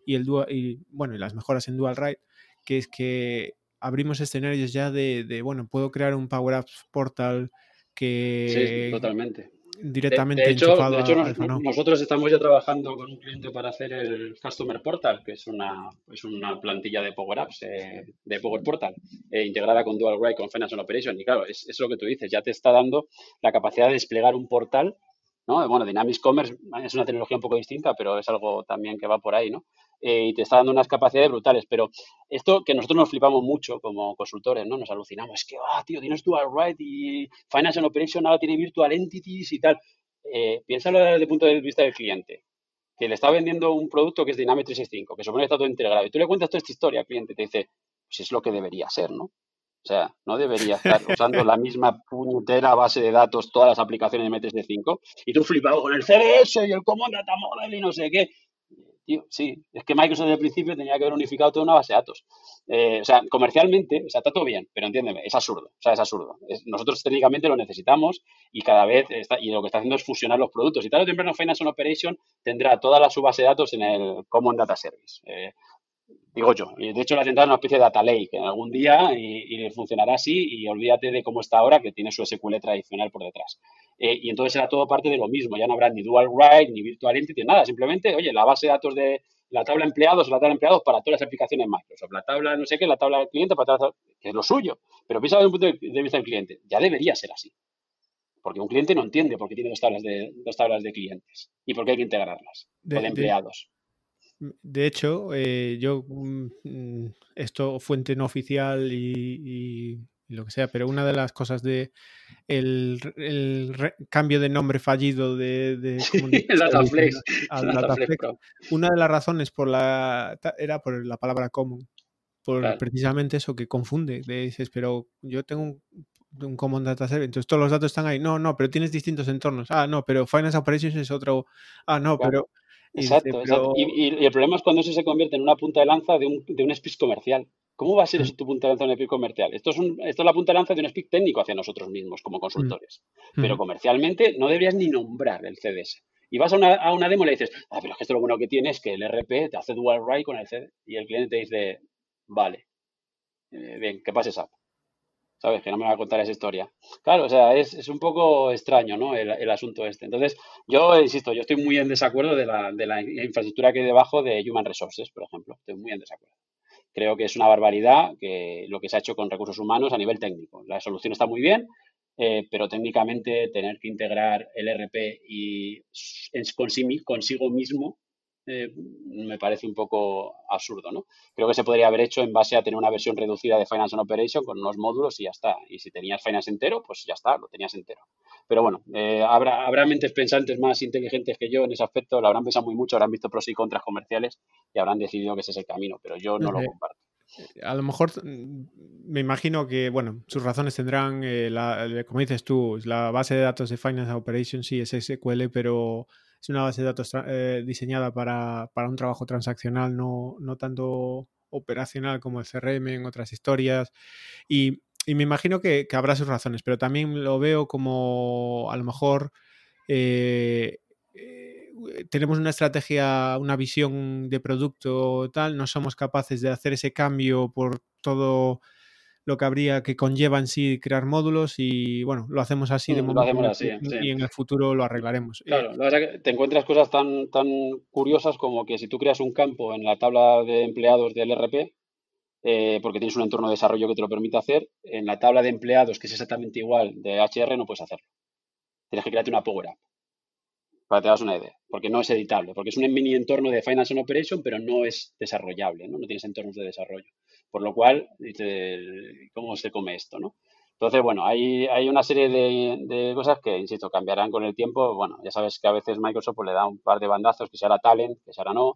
y, el dual, y, bueno, y las mejoras en Dual Write, que es que abrimos escenarios ya de, de bueno, puedo crear un Power Apps portal que... Sí, totalmente directamente de, hecho, nosotros estamos ya trabajando con un cliente para hacer el Customer Portal, que es una, es una plantilla de Power Apps, eh, de Power Portal, eh, integrada con Dual Write, con Financial Operation. Y claro, es, es, lo que tú dices, ya te está dando la capacidad de desplegar un portal ¿no? Bueno, Dynamics Commerce es una tecnología un poco distinta, pero es algo también que va por ahí, ¿no? Eh, y te está dando unas capacidades brutales. Pero esto que nosotros nos flipamos mucho como consultores, ¿no? Nos alucinamos. Es que, ah, tío, tienes Dual Write y Finance and Operation ahora tiene Virtual Entities y tal. Eh, piénsalo desde el punto de vista del cliente, que le está vendiendo un producto que es Dynamics 365, que supone que está todo integrado. Y tú le cuentas toda esta historia al cliente, te dice, pues es lo que debería ser, ¿no? O sea, no debería estar usando la misma puñetera base de datos todas las aplicaciones de MTS5 y tú flipado con el CDS y el Common Data Model y no sé qué. Tío, sí, es que Microsoft desde el principio tenía que haber unificado toda una base de datos. Eh, o sea, comercialmente, o sea, está todo bien, pero entiéndeme, es absurdo. O sea, es absurdo. nosotros técnicamente lo necesitamos y cada vez, está, y lo que está haciendo es fusionar los productos. Y tal o temprano Finance Operation tendrá toda la su base de datos en el Common Data Service. Eh, digo yo. Y de hecho la tendrá una especie de data lake en algún día y, funcionará así y olvídate de cómo está ahora que tiene su SQL tradicional por detrás. Eh, y entonces será todo parte de lo mismo, ya no habrá ni dual write ni virtual entity, nada, simplemente, oye, la base de datos de la tabla empleados, la tabla empleados para todas las aplicaciones Microsoft, la tabla no sé qué, la tabla del cliente para todas que es lo suyo. Pero piensa desde un punto de vista del cliente, ya debería ser así. Porque un cliente no entiende por qué tiene dos tablas de, dos tablas de clientes y por qué hay que integrarlas, de, empleados. De hecho, eh, yo, mm, mm, esto fuente no oficial y, lo que sea, pero una de las cosas de el, cambio de nombre fallido de, de una de las razones por la era por la palabra common, por precisamente eso que confunde. dices, pero yo tengo un, un Common Data Set, entonces todos los datos están ahí. No, no, pero tienes distintos entornos. Ah, no, pero Finance Operations es otro. Ah, no, pero Exacto, Y, el problema es cuando eso se convierte en una punta de lanza de un, de un speech comercial. ¿Cómo va a ser eso tu punta de lanza de un speech comercial? Esto es, esto es la punta de lanza de un speech técnico hacia nosotros mismos como consultores. Mm. Pero comercialmente no deberías ni nombrar el CDS. Y vas a una, a una demo y le dices, ah, pero es que esto lo bueno que tiene es que el RP te hace dual write con el CD. Y el cliente te dice, vale, eh, bien, ¿qué pasa esa? ¿Sabes? Que no me va a contar esa historia. Claro, o sea, es, un poco extraño, ¿no? El, asunto este. Entonces, yo insisto, yo estoy muy en desacuerdo de la, de la infraestructura que hay debajo de Human Resources, por ejemplo. Estoy muy en desacuerdo. Creo que es una barbaridad que lo que se ha hecho con recursos humanos a nivel técnico. La solución está muy bien, eh, pero técnicamente tener que integrar el RP y consigo mismo eh, me parece un poco absurdo, ¿no? Creo que se podría haber hecho en base a tener una versión reducida de Finance and Operation con unos módulos y ya está. Y si tenías Finance entero, pues ya está, lo tenías entero. Pero bueno, eh, habrá, habrá mentes pensantes más inteligentes que yo en ese aspecto, lo habrán pensado muy mucho, habrán visto pros y contras comerciales y habrán decidido que ese es el camino, pero yo no lo comparto. A lo mejor mm, me imagino que, bueno, sus razones tendrán, eh, como dices tú, la base de datos de Finance Operations sí es SQL, pero es una base de datos eh, diseñada para, un trabajo transaccional, no, no tanto operacional como el CRM en otras historias. Y, me imagino que, habrá sus razones, pero también lo veo como a lo mejor eh, tenemos una estrategia, una visión de producto tal, no somos capaces de hacer ese cambio por todo lo que habría que conlleva en sí crear módulos y bueno, lo hacemos así de mm, momento y, en el futuro lo arreglaremos. Eh, claro, la verdad que te encuentras cosas tan, tan curiosas como que si tú creas un campo en la tabla de empleados del RP, eh, porque tienes un entorno de desarrollo que te lo permite hacer, en la tabla de empleados, que es exactamente igual de HR, no puedes hacerlo. Tienes que crearte una Power App para que te das una idea, porque no es editable, porque es un mini entorno de Finance and Operation, pero no es desarrollable, ¿no? No tienes entornos de desarrollo. Por lo cual, ¿cómo se come esto, no? Entonces, bueno, hay, una serie de, cosas que, insisto, cambiarán con el tiempo. Bueno, ya sabes que a veces Microsoft pues, le da un par de bandazos, que se hará talent, que se hará no,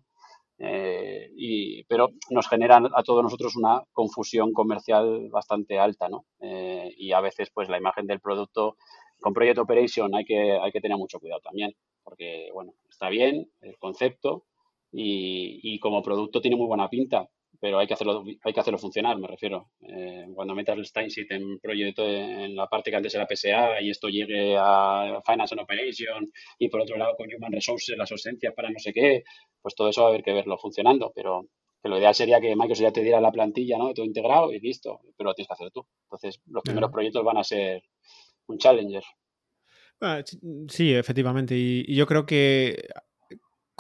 eh, y, pero nos generan a todos nosotros una confusión comercial bastante alta, ¿no? Eh, y a veces, pues, la imagen del producto con Project Operation hay que, hay que tener mucho cuidado también porque, bueno, está bien el concepto y, como producto tiene muy buena pinta, pero hay que hacerlo, hay que hacerlo funcionar, me refiero. Eh, cuando metas el Steinsit en proyecto en la parte que antes era PSA y esto llegue a Finance and Operation y por otro lado con Human Resources, las ausencias para no sé qué, pues todo eso va a haber que verlo funcionando, pero lo ideal sería que Microsoft ya te diera la plantilla, ¿no? Todo integrado y listo, pero lo tienes que hacer tú. Entonces, los primeros proyectos van a ser un challenger. Ah, sí, efectivamente. Y, yo creo que,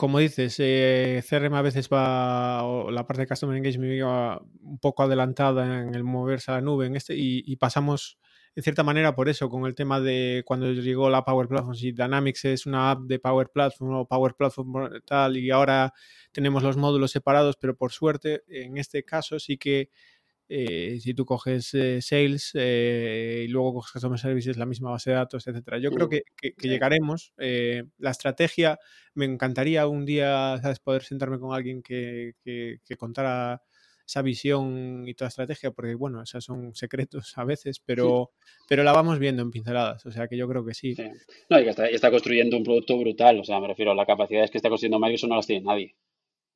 como dices, eh, CRM a veces va, o la parte de Customer Engagement va un poco adelantada en el moverse a la nube en este, y, pasamos en cierta manera por eso, con el tema de cuando llegó la Power Platform, si Dynamics es una app de Power Platform o Power Platform tal, y ahora tenemos los módulos separados, pero por suerte, en este caso sí que eh, si tú coges eh, Sales eh, y luego coges Customer Services, la misma base de datos, etcétera. Yo creo que, llegaremos. la estrategia, me encantaría un día ¿sabes? poder sentarme con alguien que, contara esa visión y toda estrategia, porque bueno, esas son secretos a veces, pero, pero la vamos viendo en pinceladas, o sea que yo creo que sí. No, y que está, está, construyendo un producto brutal, o sea, me refiero a las capacidades que está construyendo Microsoft no las tiene nadie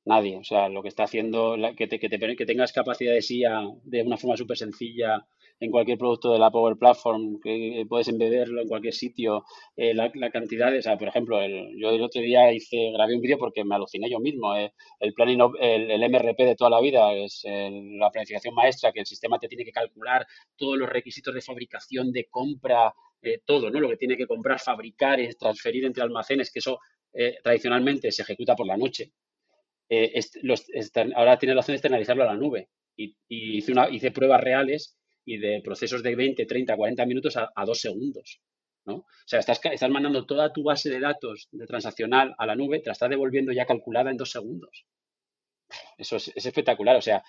nadie. O sea, lo que está haciendo, que, te, que, te, que tengas capacidades IA de una forma súper sencilla en cualquier producto de la Power Platform, que puedes embeberlo en cualquier sitio, eh, la, cantidad de, o sea, por ejemplo, el, yo el otro día hice, grabé un vídeo porque me aluciné yo mismo, eh, el planning, el, el, MRP de toda la vida es la planificación maestra, que el sistema te tiene que calcular todos los requisitos de fabricación, de compra, eh, todo, ¿no? Lo que tiene que comprar, fabricar, transferir entre almacenes, que eso tradicionalmente se ejecuta por la noche eh, ahora tiene la opción de externalizarlo a la nube. Y, hice, una, hice pruebas reales y de procesos de 20, 30, 40 minutos a, dos segundos. ¿no? O sea, estás, estás mandando toda tu base de datos de transaccional a la nube, te la estás devolviendo ya calculada en dos segundos. Eso es, espectacular. O sea,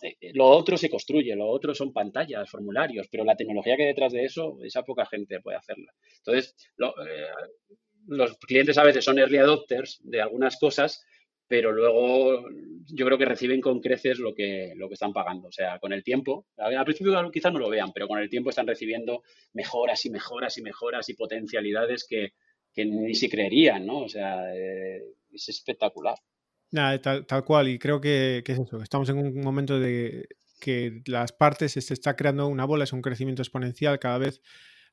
eh, eh, lo otro se construye, lo otro son pantallas, formularios, pero la tecnología que hay detrás de eso, esa poca gente puede hacerla. Entonces, los clientes a veces son early adopters de algunas cosas, pero luego yo creo que reciben con creces lo que, lo que están pagando. O sea, con el tiempo, al principio quizás no lo vean, pero con el tiempo están recibiendo mejoras y mejoras y mejoras y potencialidades que, ni se creerían, ¿no? O sea, eh, es espectacular. Nada, tal, cual, y creo que, que, es eso, estamos en un momento de que las partes se está creando una bola, es un crecimiento exponencial, cada vez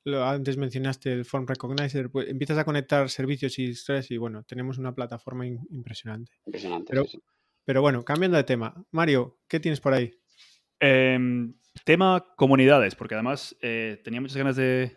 antes mencionaste el Form Recognizer, pues empiezas a conectar servicios y estrés y bueno, tenemos una plataforma impresionante. Impresionante. Pero, pero, bueno, cambiando de tema. Mario, ¿qué tienes por ahí? Em, tema comunidades, porque además eh, tenía muchas ganas de,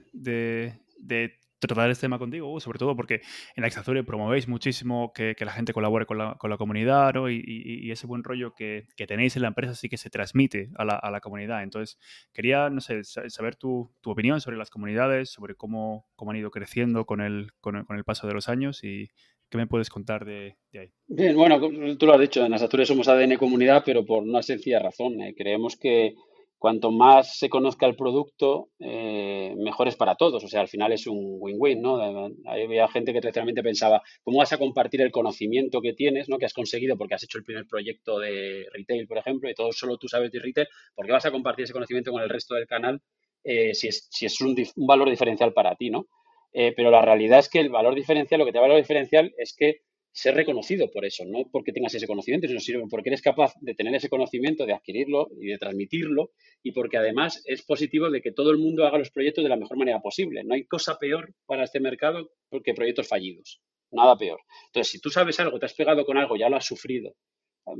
tratar este tema contigo, sobre todo porque en la promovéis muchísimo que, la gente colabore con la, comunidad y, ese buen rollo que, tenéis en la empresa sí que se transmite a la, comunidad. Entonces, quería, no sé, saber tu, opinión sobre las comunidades, sobre cómo, cómo han ido creciendo con el, con el, paso de los años y qué me puedes contar de, ahí. Bien, bueno, tú lo has dicho, en Exazure somos ADN comunidad, pero por una sencilla razón. Eh, creemos que cuanto más se conozca el producto, eh, mejor es para todos. O sea, al final es un win-win, ¿no? Había gente que tradicionalmente pensaba, ¿cómo vas a compartir el conocimiento que tienes, ¿no? Que has conseguido porque has hecho el primer proyecto de retail, por ejemplo, y todo solo tú sabes de retail, ¿por qué vas a compartir ese conocimiento con el resto del canal eh, si es, si es un, valor diferencial para ti, ¿no? Eh, pero la realidad es que el valor diferencial, lo que te da valor diferencial es que ser reconocido por eso, no porque tengas ese conocimiento, sino porque eres capaz de tener ese conocimiento, de adquirirlo y de transmitirlo, y porque además es positivo de que todo el mundo haga los proyectos de la mejor manera posible. No hay cosa peor para este mercado que proyectos fallidos, nada peor. Entonces, si tú sabes algo, te has pegado con algo, ya lo has sufrido,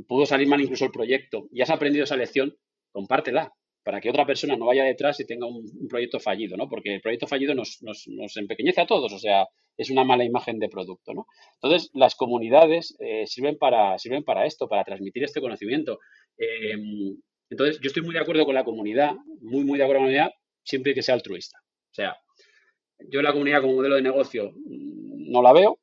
pudo salir mal incluso el proyecto, y has aprendido esa lección, compártela para que otra persona no vaya detrás y tenga un, proyecto fallido, ¿no? Porque el proyecto fallido nos, nos, nos, empequeñece a todos, o sea, es una mala imagen de producto, ¿no? Entonces, las comunidades eh, sirven, para, sirven para esto, para transmitir este conocimiento. Eh, entonces, yo estoy muy de acuerdo con la comunidad, muy, muy de acuerdo con la comunidad, siempre que sea altruista. O sea, yo la comunidad como modelo de negocio no la veo,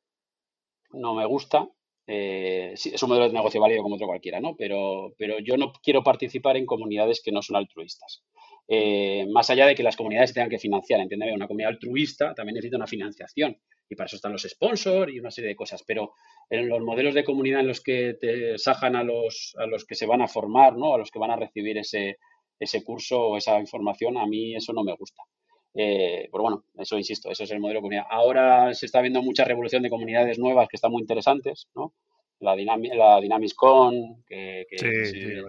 no me gusta, eh, es un modelo de negocio válido como otro cualquiera, ¿no? Pero, pero yo no quiero participar en comunidades que no son altruistas. Eh, más allá de que las comunidades se tengan que financiar, entiéndeme, una comunidad altruista también necesita una financiación y para eso están los sponsors y una serie de cosas, pero en los modelos de comunidad en los que te sajan a los, a los que se van a formar, ¿no? A los que van a recibir ese, ese curso o esa información, a mí eso no me gusta. Eh, pero bueno, eso insisto, eso es el modelo de comunidad. Ahora se está viendo mucha revolución de comunidades nuevas que están muy interesantes, ¿no? La, la DynamicsCon, que,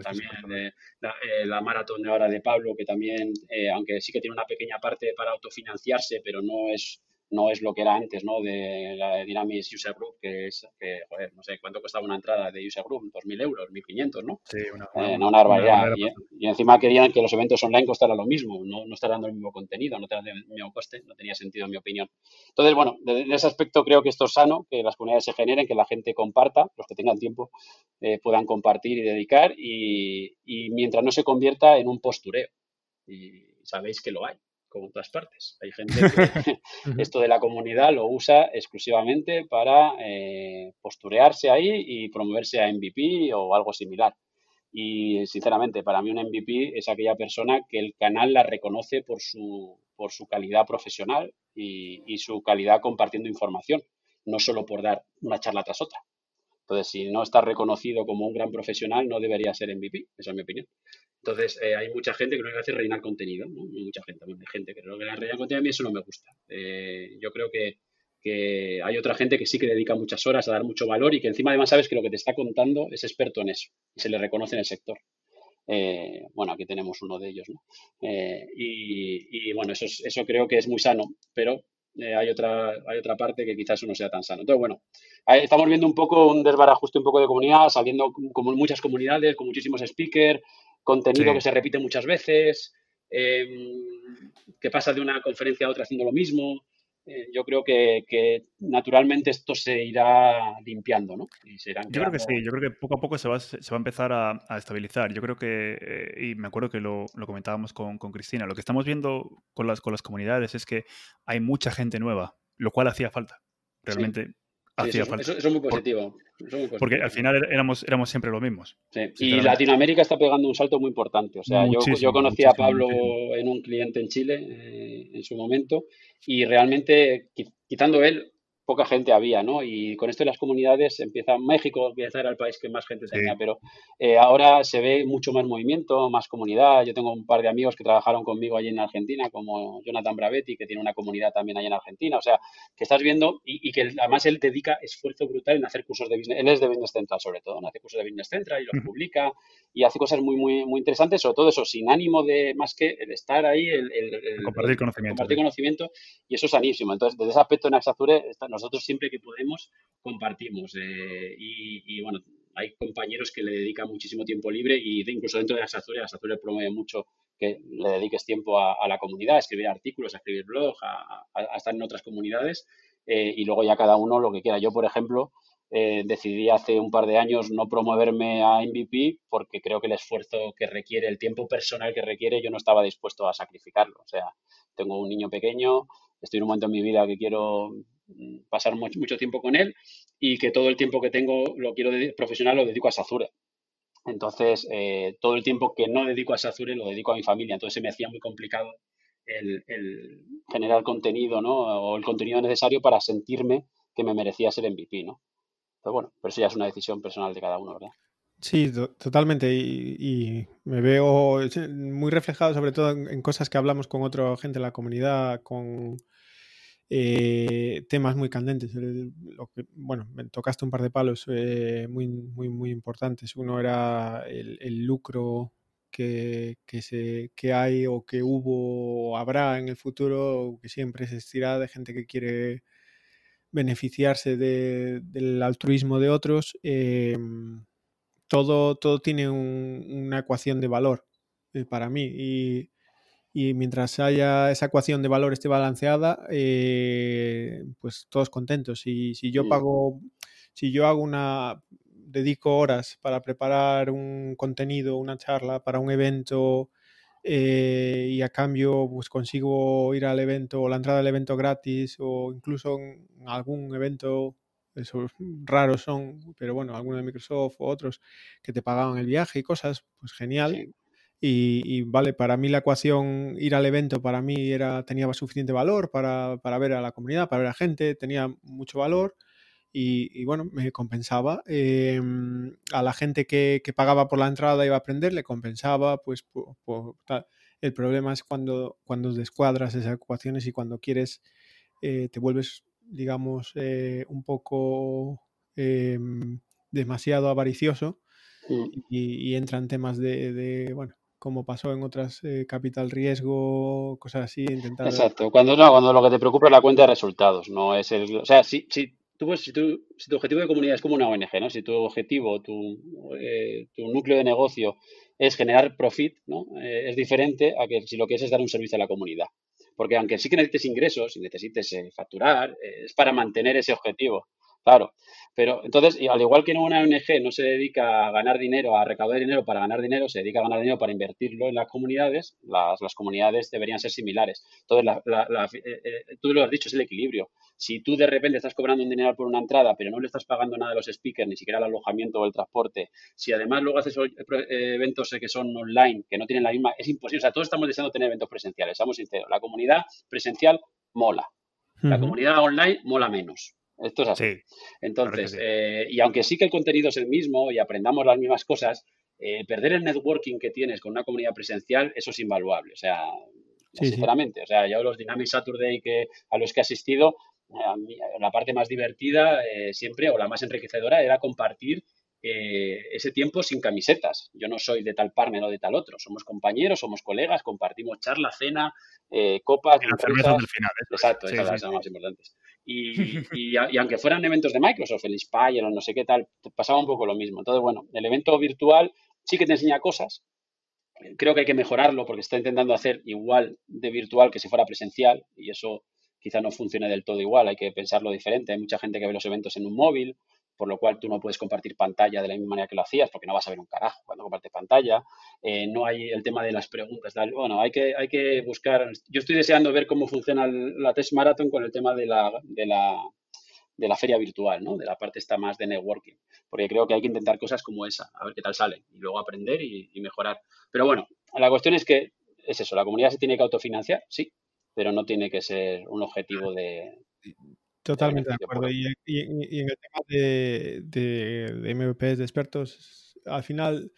también la, eh, la, maratón de ahora de Pablo, que también, eh, aunque sí que tiene una pequeña parte para autofinanciarse, pero no es no es lo que era antes, ¿no? De la Dynamics User Group, que es, que, joder, no sé, ¿cuánto costaba una entrada de User Group? 2.000 euros, 1.500, ¿no? Sí, una, eh, una, barbaridad. y, encima querían que los eventos online costaran lo mismo, no, no estar dando el mismo contenido, no tenían el mismo coste, no tenía sentido en mi opinión. Entonces, bueno, en ese aspecto creo que esto es sano, que las comunidades se generen, que la gente comparta, los que tengan tiempo eh, puedan compartir y dedicar, y, y mientras no se convierta en un postureo. Y sabéis que lo hay como en todas partes. Hay gente que esto de la comunidad lo usa exclusivamente para eh, posturearse ahí y promoverse a MVP o algo similar. Y sinceramente, para mí un MVP es aquella persona que el canal la reconoce por su, por su calidad profesional y, y su calidad compartiendo información, no solo por dar una charla tras otra. Entonces, si no está reconocido como un gran profesional, no debería ser MVP, esa es mi opinión. Entonces, eh, hay mucha gente que lo que hace es reinar contenido, ¿no? Hay mucha gente, hay gente que lo que reinar contenido, a mí eso no me gusta. Eh, yo creo que, hay otra gente que sí que dedica muchas horas a dar mucho valor y que encima además sabes que lo que te está contando es experto en eso y se le reconoce en el sector. Eh, bueno, aquí tenemos uno de ellos, ¿no? y, bueno, eso, eso creo que es muy sano, pero hay, otra, hay otra parte que quizás no sea tan sano. Entonces, bueno, estamos viendo un poco un desbarajuste un poco de comunidad, saliendo como muchas comunidades, con muchísimos speakers, contenido que se repite muchas veces, em, que pasa de una conferencia a otra haciendo lo mismo. Eh, yo creo que, naturalmente esto se irá limpiando, ¿no? yo creo que sí, yo creo que poco a poco se va, se va a empezar a, estabilizar. Yo creo que, eh, y me acuerdo que lo, lo comentábamos con, con, Cristina, lo que estamos viendo con las, con las comunidades es que hay mucha gente nueva, lo cual hacía falta. Realmente eso, es muy positivo. Porque al final éramos, éramos siempre los mismos. Y Latinoamérica está pegando un salto muy importante. O sea, yo, yo conocí a Pablo en un cliente en Chile eh, en su momento y realmente, quitando él, poca gente había, ¿no? Y con esto de las comunidades empieza México, empieza era el país que más gente tenía, pero eh, ahora se ve mucho más movimiento, más comunidad. Yo tengo un par de amigos que trabajaron conmigo allí en Argentina, como Jonathan Bravetti, que tiene una comunidad también allí en Argentina. O sea, que estás viendo y, que además él dedica esfuerzo brutal en hacer cursos de business. Él es de Business Central sobre todo, ¿no? Hace cursos de Business Central y los publica y hace cosas muy, muy, muy interesantes, sobre todo eso, sin ánimo de más que el estar ahí, el, compartir conocimiento. Compartir conocimiento y eso es sanísimo. Entonces, desde ese aspecto en Axazure, nosotros siempre que podemos compartimos. Eh, y, bueno, hay compañeros que le dedican muchísimo tiempo libre y incluso dentro de las Azures, las promueve mucho que le dediques tiempo a, la comunidad, a escribir artículos, a escribir blog, a, estar en otras comunidades eh, y luego ya cada uno lo que quiera. Yo, por ejemplo, eh, decidí hace un par de años no promoverme a MVP porque creo que el esfuerzo que requiere, el tiempo personal que requiere, yo no estaba dispuesto a sacrificarlo. O sea, tengo un niño pequeño, estoy en un momento en mi vida que quiero pasar mucho, mucho tiempo con él y que todo el tiempo que tengo lo quiero profesional lo dedico a Sazure. Entonces, eh, todo el tiempo que no dedico a Sazure lo dedico a mi familia. Entonces, se me hacía muy complicado el, generar contenido, ¿no? O el contenido necesario para sentirme que me merecía ser MVP, ¿no? Pero bueno, pero eso ya es una decisión personal de cada uno, ¿verdad? Sí, totalmente. Y, me veo muy reflejado, sobre todo en, cosas que hablamos con otra gente de la comunidad, con eh, temas muy candentes. lo que, bueno, me tocaste un par de palos eh, muy, muy, muy importantes. Uno era el, lucro que, se, que hay o que hubo o habrá en el futuro, que siempre existirá de gente que quiere beneficiarse del altruismo de otros. Em, todo, todo tiene una ecuación de valor eh, para mí. Y, y mientras haya esa ecuación de valor esté balanceada, eh, pues todos contentos. Y si yo pago, si yo hago una, dedico horas para preparar un contenido, una charla para un evento eh, y a cambio pues consigo ir al evento o la entrada al evento gratis o incluso en algún evento esos raros son, pero bueno, algunos de Microsoft o otros que te pagaban el viaje y cosas, pues genial. Y, vale, para mí la ecuación, ir al evento, para mí era, tenía suficiente valor para, ver a la comunidad, para ver a gente, tenía mucho valor y, bueno, me compensaba. Em, a la gente que, pagaba por la entrada iba a aprender, le compensaba, pues El problema es cuando, cuando descuadras esas ecuaciones y cuando quieres, eh, te vuelves, digamos, eh, un poco em, demasiado avaricioso. Mm. Y, entran temas de, bueno, como pasó en otras eh, capital riesgo, cosas así, intentar... Exacto, cuando, no, cuando lo que te preocupa es la cuenta de resultados, no es el... O sea, si, si, tú, si, tú, si tu objetivo de comunidad es como una ONG, ¿no? Si tu objetivo, tu, eh, tu núcleo de negocio es generar profit, ¿no? Eh, es diferente a que si lo que es es dar un servicio a la comunidad. Porque aunque sí que necesites ingresos y necesites facturar, es para mantener ese objetivo. Claro, pero entonces, al igual que una ONG no se dedica a ganar dinero, a recaudar dinero para ganar dinero, se dedica a ganar dinero para invertirlo en las comunidades, las, comunidades deberían ser similares. Entonces, eh, eh, tú lo has dicho, es el equilibrio. Si tú de repente estás cobrando un dinero por una entrada, pero no le estás pagando nada a los speakers, ni siquiera el alojamiento o el transporte, si además luego haces eh, eventos que son online, que no tienen la misma, es imposible. O sea, todos estamos deseando tener eventos presenciales, seamos sinceros. La comunidad presencial mola. La comunidad online mola menos. Esto es así. Entonces, eh, y aunque sí que el contenido es el mismo y aprendamos las mismas cosas, eh, perder el networking que tienes con una comunidad presencial, eso es invaluable. O sea, sinceramente, o sea, yo los Dynamic Saturday que, a los que he asistido, la parte más divertida eh, siempre o la más enriquecedora era compartir ese tiempo sin camisetas. Yo no soy de tal partner o de tal otro. Somos compañeros, somos colegas, compartimos charla, cena, copas. Y final. Exacto, esas son las más importantes. Y, aunque fueran eventos de Microsoft, el Inspire o no sé qué tal, pasaba un poco lo mismo. Entonces, bueno, el evento virtual sí que te enseña cosas. Creo que hay que mejorarlo porque está intentando hacer igual de virtual que si fuera presencial y eso quizá no funcione del todo igual, hay que pensarlo diferente. Hay mucha gente que ve los eventos en un móvil, por lo cual tú no puedes compartir pantalla de la misma manera que lo hacías, porque no vas a ver un carajo cuando compartes pantalla. Eh, no hay el tema de las preguntas. Bueno, hay que, hay que buscar. Yo estoy deseando ver cómo funciona la Test Marathon con el tema de la, de la, de la feria virtual, ¿no? De la parte esta más de networking. Porque creo que hay que intentar cosas como esa, a ver qué tal sale, y luego aprender y, y mejorar. Pero bueno, la cuestión es que es eso, la comunidad se tiene que autofinanciar, sí, pero no tiene que ser un objetivo de, Totalmente de acuerdo. Y, en el tema de, de, MVPs, de expertos, al final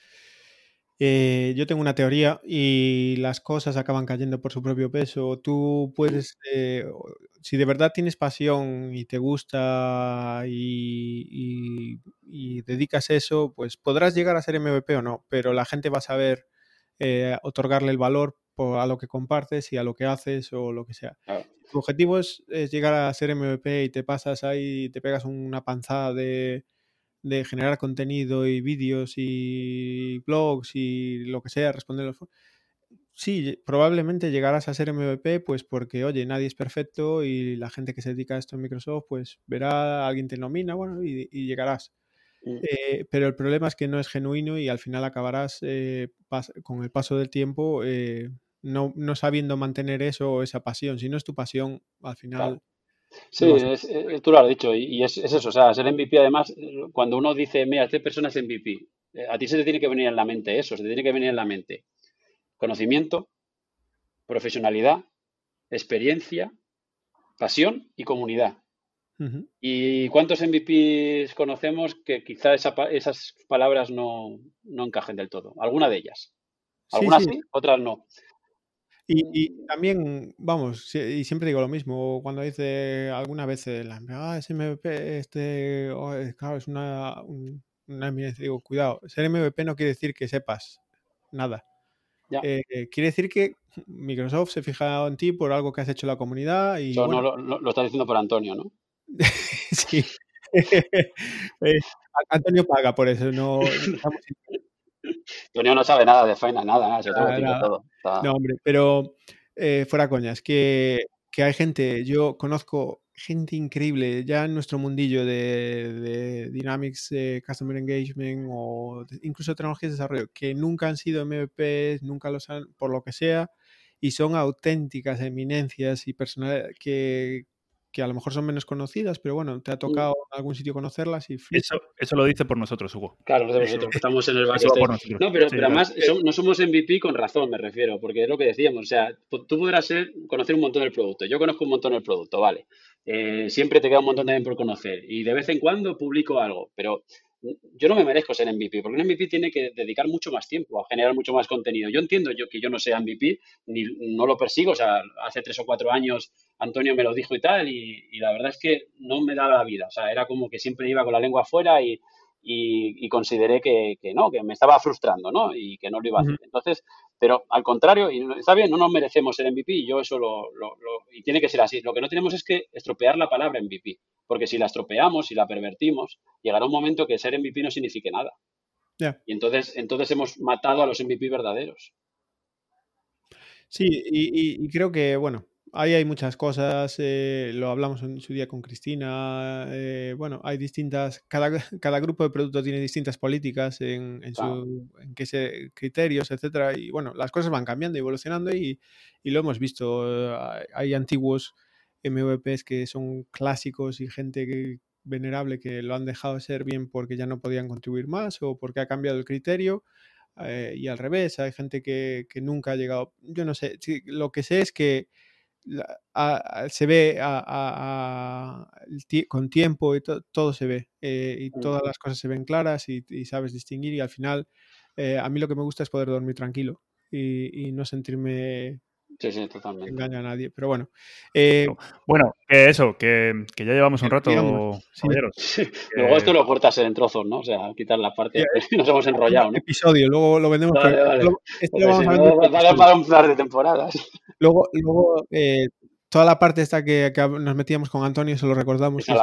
eh, yo tengo una teoría y las cosas acaban cayendo por su propio peso. Tú puedes, eh, si de verdad tienes pasión y te gusta y, dedicas eso, pues podrás llegar a ser MVP o no, pero la gente va a saber eh, otorgarle el valor a lo que compartes y a lo que haces o lo que sea. Tu objetivo es, llegar a ser MVP y te pasas ahí, te pegas una panzada de, de generar contenido y vídeos y blogs y lo que sea, responder los sí, probablemente llegarás a ser MVP, pues porque, oye, nadie es perfecto y la gente que se dedica a esto en Microsoft, pues verá, alguien te nomina, bueno, y, llegarás. Mm. Eh, pero el problema es que no es genuino y al final acabarás eh, con el paso del tiempo eh, no, no, sabiendo mantener eso o esa pasión. Si no es tu pasión, al final... Sí, tú lo has dicho y, es, eso, o sea, ser MVP además, cuando uno dice, mira, esta persona es MVP, a ti se te tiene que venir en la mente eso, se te tiene que venir en la mente conocimiento, profesionalidad, experiencia, pasión y comunidad. ¿Y cuántos MVPs conocemos que quizá esas palabras no, encajen del todo? Alguna de ellas. Algunas sí, otras no. Y, también, vamos, y siempre digo lo mismo, cuando dice alguna vez, la, ah, MVP, este, oh, claro, es una, una eminencia, digo, cuidado, ser MVP no quiere decir que sepas nada. Eh, quiere decir que Microsoft se fija en ti por algo que has hecho en la comunidad y... no, lo, lo, estás diciendo por Antonio, ¿no? sí. Eh, Antonio paga por eso, no... Antonio no sabe nada de Faina, nada, nada, se todo. No, hombre, pero eh, fuera coñas, que, que hay gente, yo conozco gente increíble ya en nuestro mundillo de, Dynamics, Customer Engagement o incluso tecnologías de desarrollo que nunca han sido MVPs, nunca los han, por lo que sea, y son auténticas eminencias y personas que, que a lo mejor son menos conocidas, pero bueno, te ha tocado en algún sitio conocerlas y eso, eso lo dice por nosotros, Hugo. Claro, de nosotros, que estamos en el base. No, pero, además no somos MVP con razón, me refiero, porque es lo que decíamos, o sea, tú podrás ser, conocer un montón del producto, yo conozco un montón del producto, vale. Eh, siempre te queda un montón también por conocer y de vez en cuando publico algo, pero yo no me merezco ser MVP, porque un MVP tiene que dedicar mucho más tiempo a generar mucho más contenido. Yo entiendo yo que yo no sea MVP, ni no lo persigo, o sea, hace tres o cuatro años Antonio me lo dijo y tal, y, la verdad es que no me daba la vida, o sea, era como que siempre iba con la lengua afuera y, y, consideré que, no, que me estaba frustrando, ¿no? Y que no lo iba a hacer. Entonces, pero al contrario, y está bien, no nos merecemos ser MVP, y yo eso lo, lo, y tiene que ser así. Lo que no tenemos es que estropear la palabra MVP, porque si la estropeamos, si la pervertimos, llegará un momento que ser MVP no signifique nada. Y entonces, entonces hemos matado a los MVP verdaderos. Sí, y creo que, bueno, ahí hay muchas cosas, eh, lo hablamos en su día con Cristina, eh, bueno, hay distintas, cada, cada, grupo de producto tiene distintas políticas en, en, su, en qué se, criterios, etcétera, y bueno, las cosas van cambiando, evolucionando y, y lo hemos visto, hay antiguos MVPs que son clásicos y gente venerable que lo han dejado de ser bien porque ya no podían contribuir más o porque ha cambiado el criterio. Eh, y al revés, hay gente que, que, nunca ha llegado. Yo no sé, lo que sé es que se ve con tiempo y todo se ve eh, y todas las cosas se ven claras y, sabes distinguir y al final eh, a mí lo que me gusta es poder dormir tranquilo y, no sentirme Sí, sí, totalmente. Engaña a nadie. Pero bueno. Eh, bueno, que eso, que, que, ya llevamos un rato, Luego esto lo cortas en trozos, ¿no? O sea, quitar la parte que nos hemos enrollado, ¿no? Episodio, luego lo vendemos. Vale, vale. Esto lo vamos a vender. para un par de temporadas. Luego, luego eh, toda la parte esta que, nos metíamos con Antonio, se lo recordamos. No,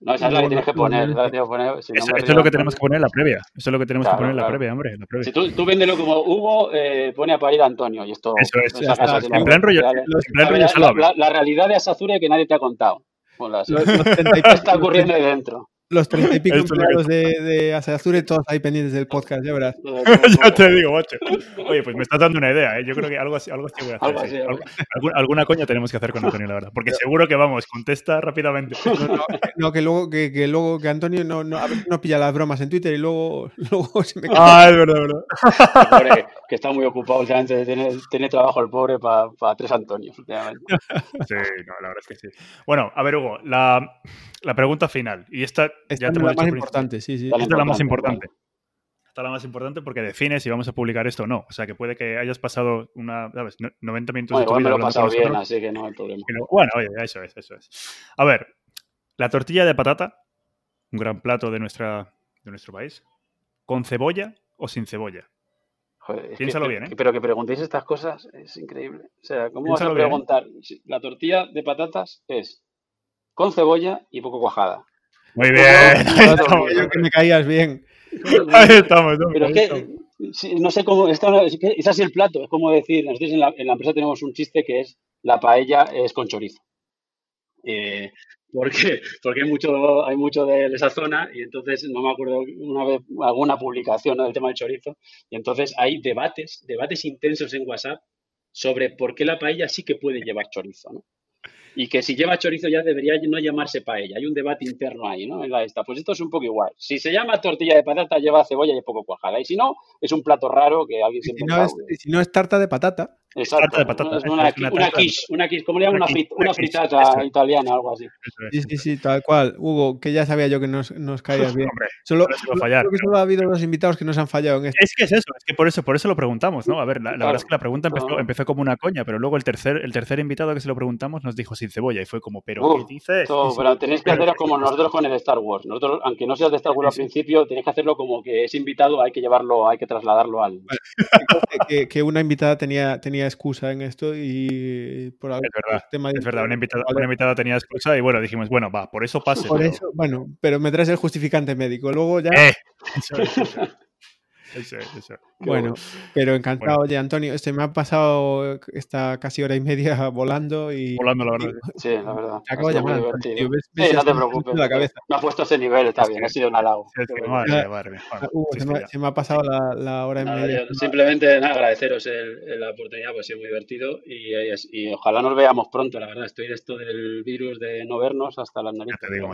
no, esa es la que tienes que poner. eso, es lo que tenemos que poner en la previa. Eso es lo que tenemos que poner en la previa, hombre. La previa. Si tú, tú véndelo como Hugo, eh, pone a parir a Antonio. Y esto, eso es. en plan rollo, la, la, realidad de Asazure que nadie te ha contado. Pues los, está ocurriendo ahí dentro los treinta y pico empleados de, de Azure, todos ahí pendientes del podcast, ya verás. ya te digo, macho. Oye, pues me estás dando una idea, ¿eh? Yo creo que algo así, algo así voy a hacer. alguna, coña tenemos que hacer con Antonio, la verdad. Porque seguro que vamos, contesta rápidamente. No, que luego que, que, luego que Antonio no, no, no, pilla las bromas en Twitter y luego, luego se me Ah, es verdad, verdad. Que está muy ocupado últimamente, tiene, tiene trabajo el pobre para pa tres Antonios, últimamente. Sí, no, la verdad es que sí. Bueno, a ver, Hugo, la, la pregunta final. Y esta esta es la más importante, sí, sí. Esta es la más importante. Esta es la más importante porque define si vamos a publicar esto o no. O sea, que puede que hayas pasado una, ¿sabes? 90 minutos de tu vida. me lo he pasado bien, así que no hay problema. bueno, oye, eso es, eso es. A ver, la tortilla de patata, un gran plato de, nuestra, de nuestro país, ¿con cebolla o sin cebolla? Joder, Piénsalo bien, ¿eh? Pero que preguntéis estas cosas es increíble. O sea, ¿cómo vas a preguntar? La tortilla de patatas es con cebolla y poco cuajada. Muy bien. Yo que me caías bien. Ahí estamos. ¿no? Pero es que, sí, no sé cómo, es, que, es que es así el plato, es como decir, nosotros en la, en la empresa tenemos un chiste que es la paella es con chorizo. Eh, porque, porque hay mucho, hay mucho de esa zona y entonces no me acuerdo una vez alguna publicación ¿no? del tema del chorizo y entonces hay debates, debates intensos en WhatsApp sobre por qué la paella sí que puede llevar chorizo, ¿no? Y que si lleva chorizo ya debería no llamarse paella. Hay un debate interno ahí, ¿no? En la esta. Pues esto es un poco igual. Si se llama tortilla de patata, lleva cebolla y poco cuajada. Y si no, es un plato raro que alguien Y si, siempre no es, si no es tarta de patata, Exacto. de patata, Es una, es una una quiche, una quiche, ¿cómo le llaman? Una Una, quiche, una fritata eso italiana, algo así. Sí, sí, sí, tal cual. Hugo, que ya sabía yo que nos, nos caías bien. Hombre, Solo, no fallar, creo que solo ha habido dos invitados que nos han fallado en esto. Es que es eso, es que por eso, por eso lo preguntamos, ¿no? A ver, la, la verdad es que la pregunta empezó, Ajá. empezó como una coña, pero luego el tercer, el tercer invitado que se lo preguntamos nos dijo sin cebolla y fue como, ¿pero Uh, qué dices? Sí. pero tenéis que hacerlo como nosotros con el Star Wars. Nosotros, aunque no seas de Star Wars al Sí, principio, tenéis que hacerlo como que es invitado, hay que llevarlo, hay que trasladarlo al. que, que una invitada tenía, tenía excusa en esto y por algún Es verdad, tema Es verdad, una invitada, Vale. una invitada tenía excusa y bueno, dijimos, bueno, va, por eso pase. Por pero- eso, bueno, pero me traes el justificante médico. Luego ya, ¡Eh! Eso eso. Eso eso bueno, pero encantado. Oye, Antonio, este me ha pasado esta casi hora y media volando y Volando, la verdad. Sí, la verdad. te acabo de llamar. Tío, ves- Sí, no te preocupes. la cabeza. Me ha puesto ese nivel, está Es bien, que- ha sido un halago. Sí, es que, bueno. madre madre sí, se, me, se ha pasado la, la hora y Nada, media. yo simplemente nada, agradeceros el- el- la oportunidad, pues ha sido muy divertido y, y ojalá nos veamos pronto, la verdad. Estoy de esto del virus de no vernos hasta las narices. te digo.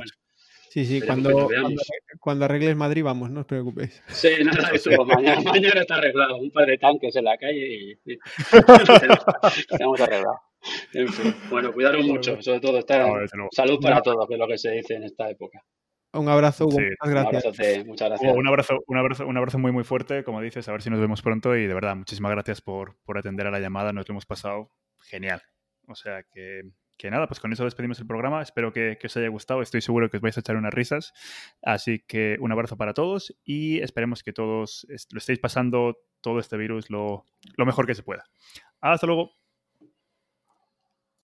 Sí, sí, cuando, cuando, cuando arregles Madrid vamos, no os preocupéis. Sí, nada, eso mañana, mañana está arreglado. Un par de tanques en la calle y, y estamos arreglado. En fin, bueno, cuidaros mucho, sobre todo estar No, salud para todos, que es lo que se dice en esta época. Un abrazo, Hugo. Sí, Muchas Un gracias. abrazote, muchas gracias. Hugo, un abrazo, un abrazo, un abrazo muy muy fuerte, como dices, a ver si nos vemos pronto y de verdad, muchísimas gracias por, por atender a la llamada, nos lo hemos pasado genial. O sea que, que nada, pues con eso despedimos el programa, espero que, os haya gustado, estoy seguro que os vais a echar unas risas, así que un abrazo para todos y esperemos que todos lo estéis pasando todo este virus lo, lo mejor que se pueda. Hasta luego.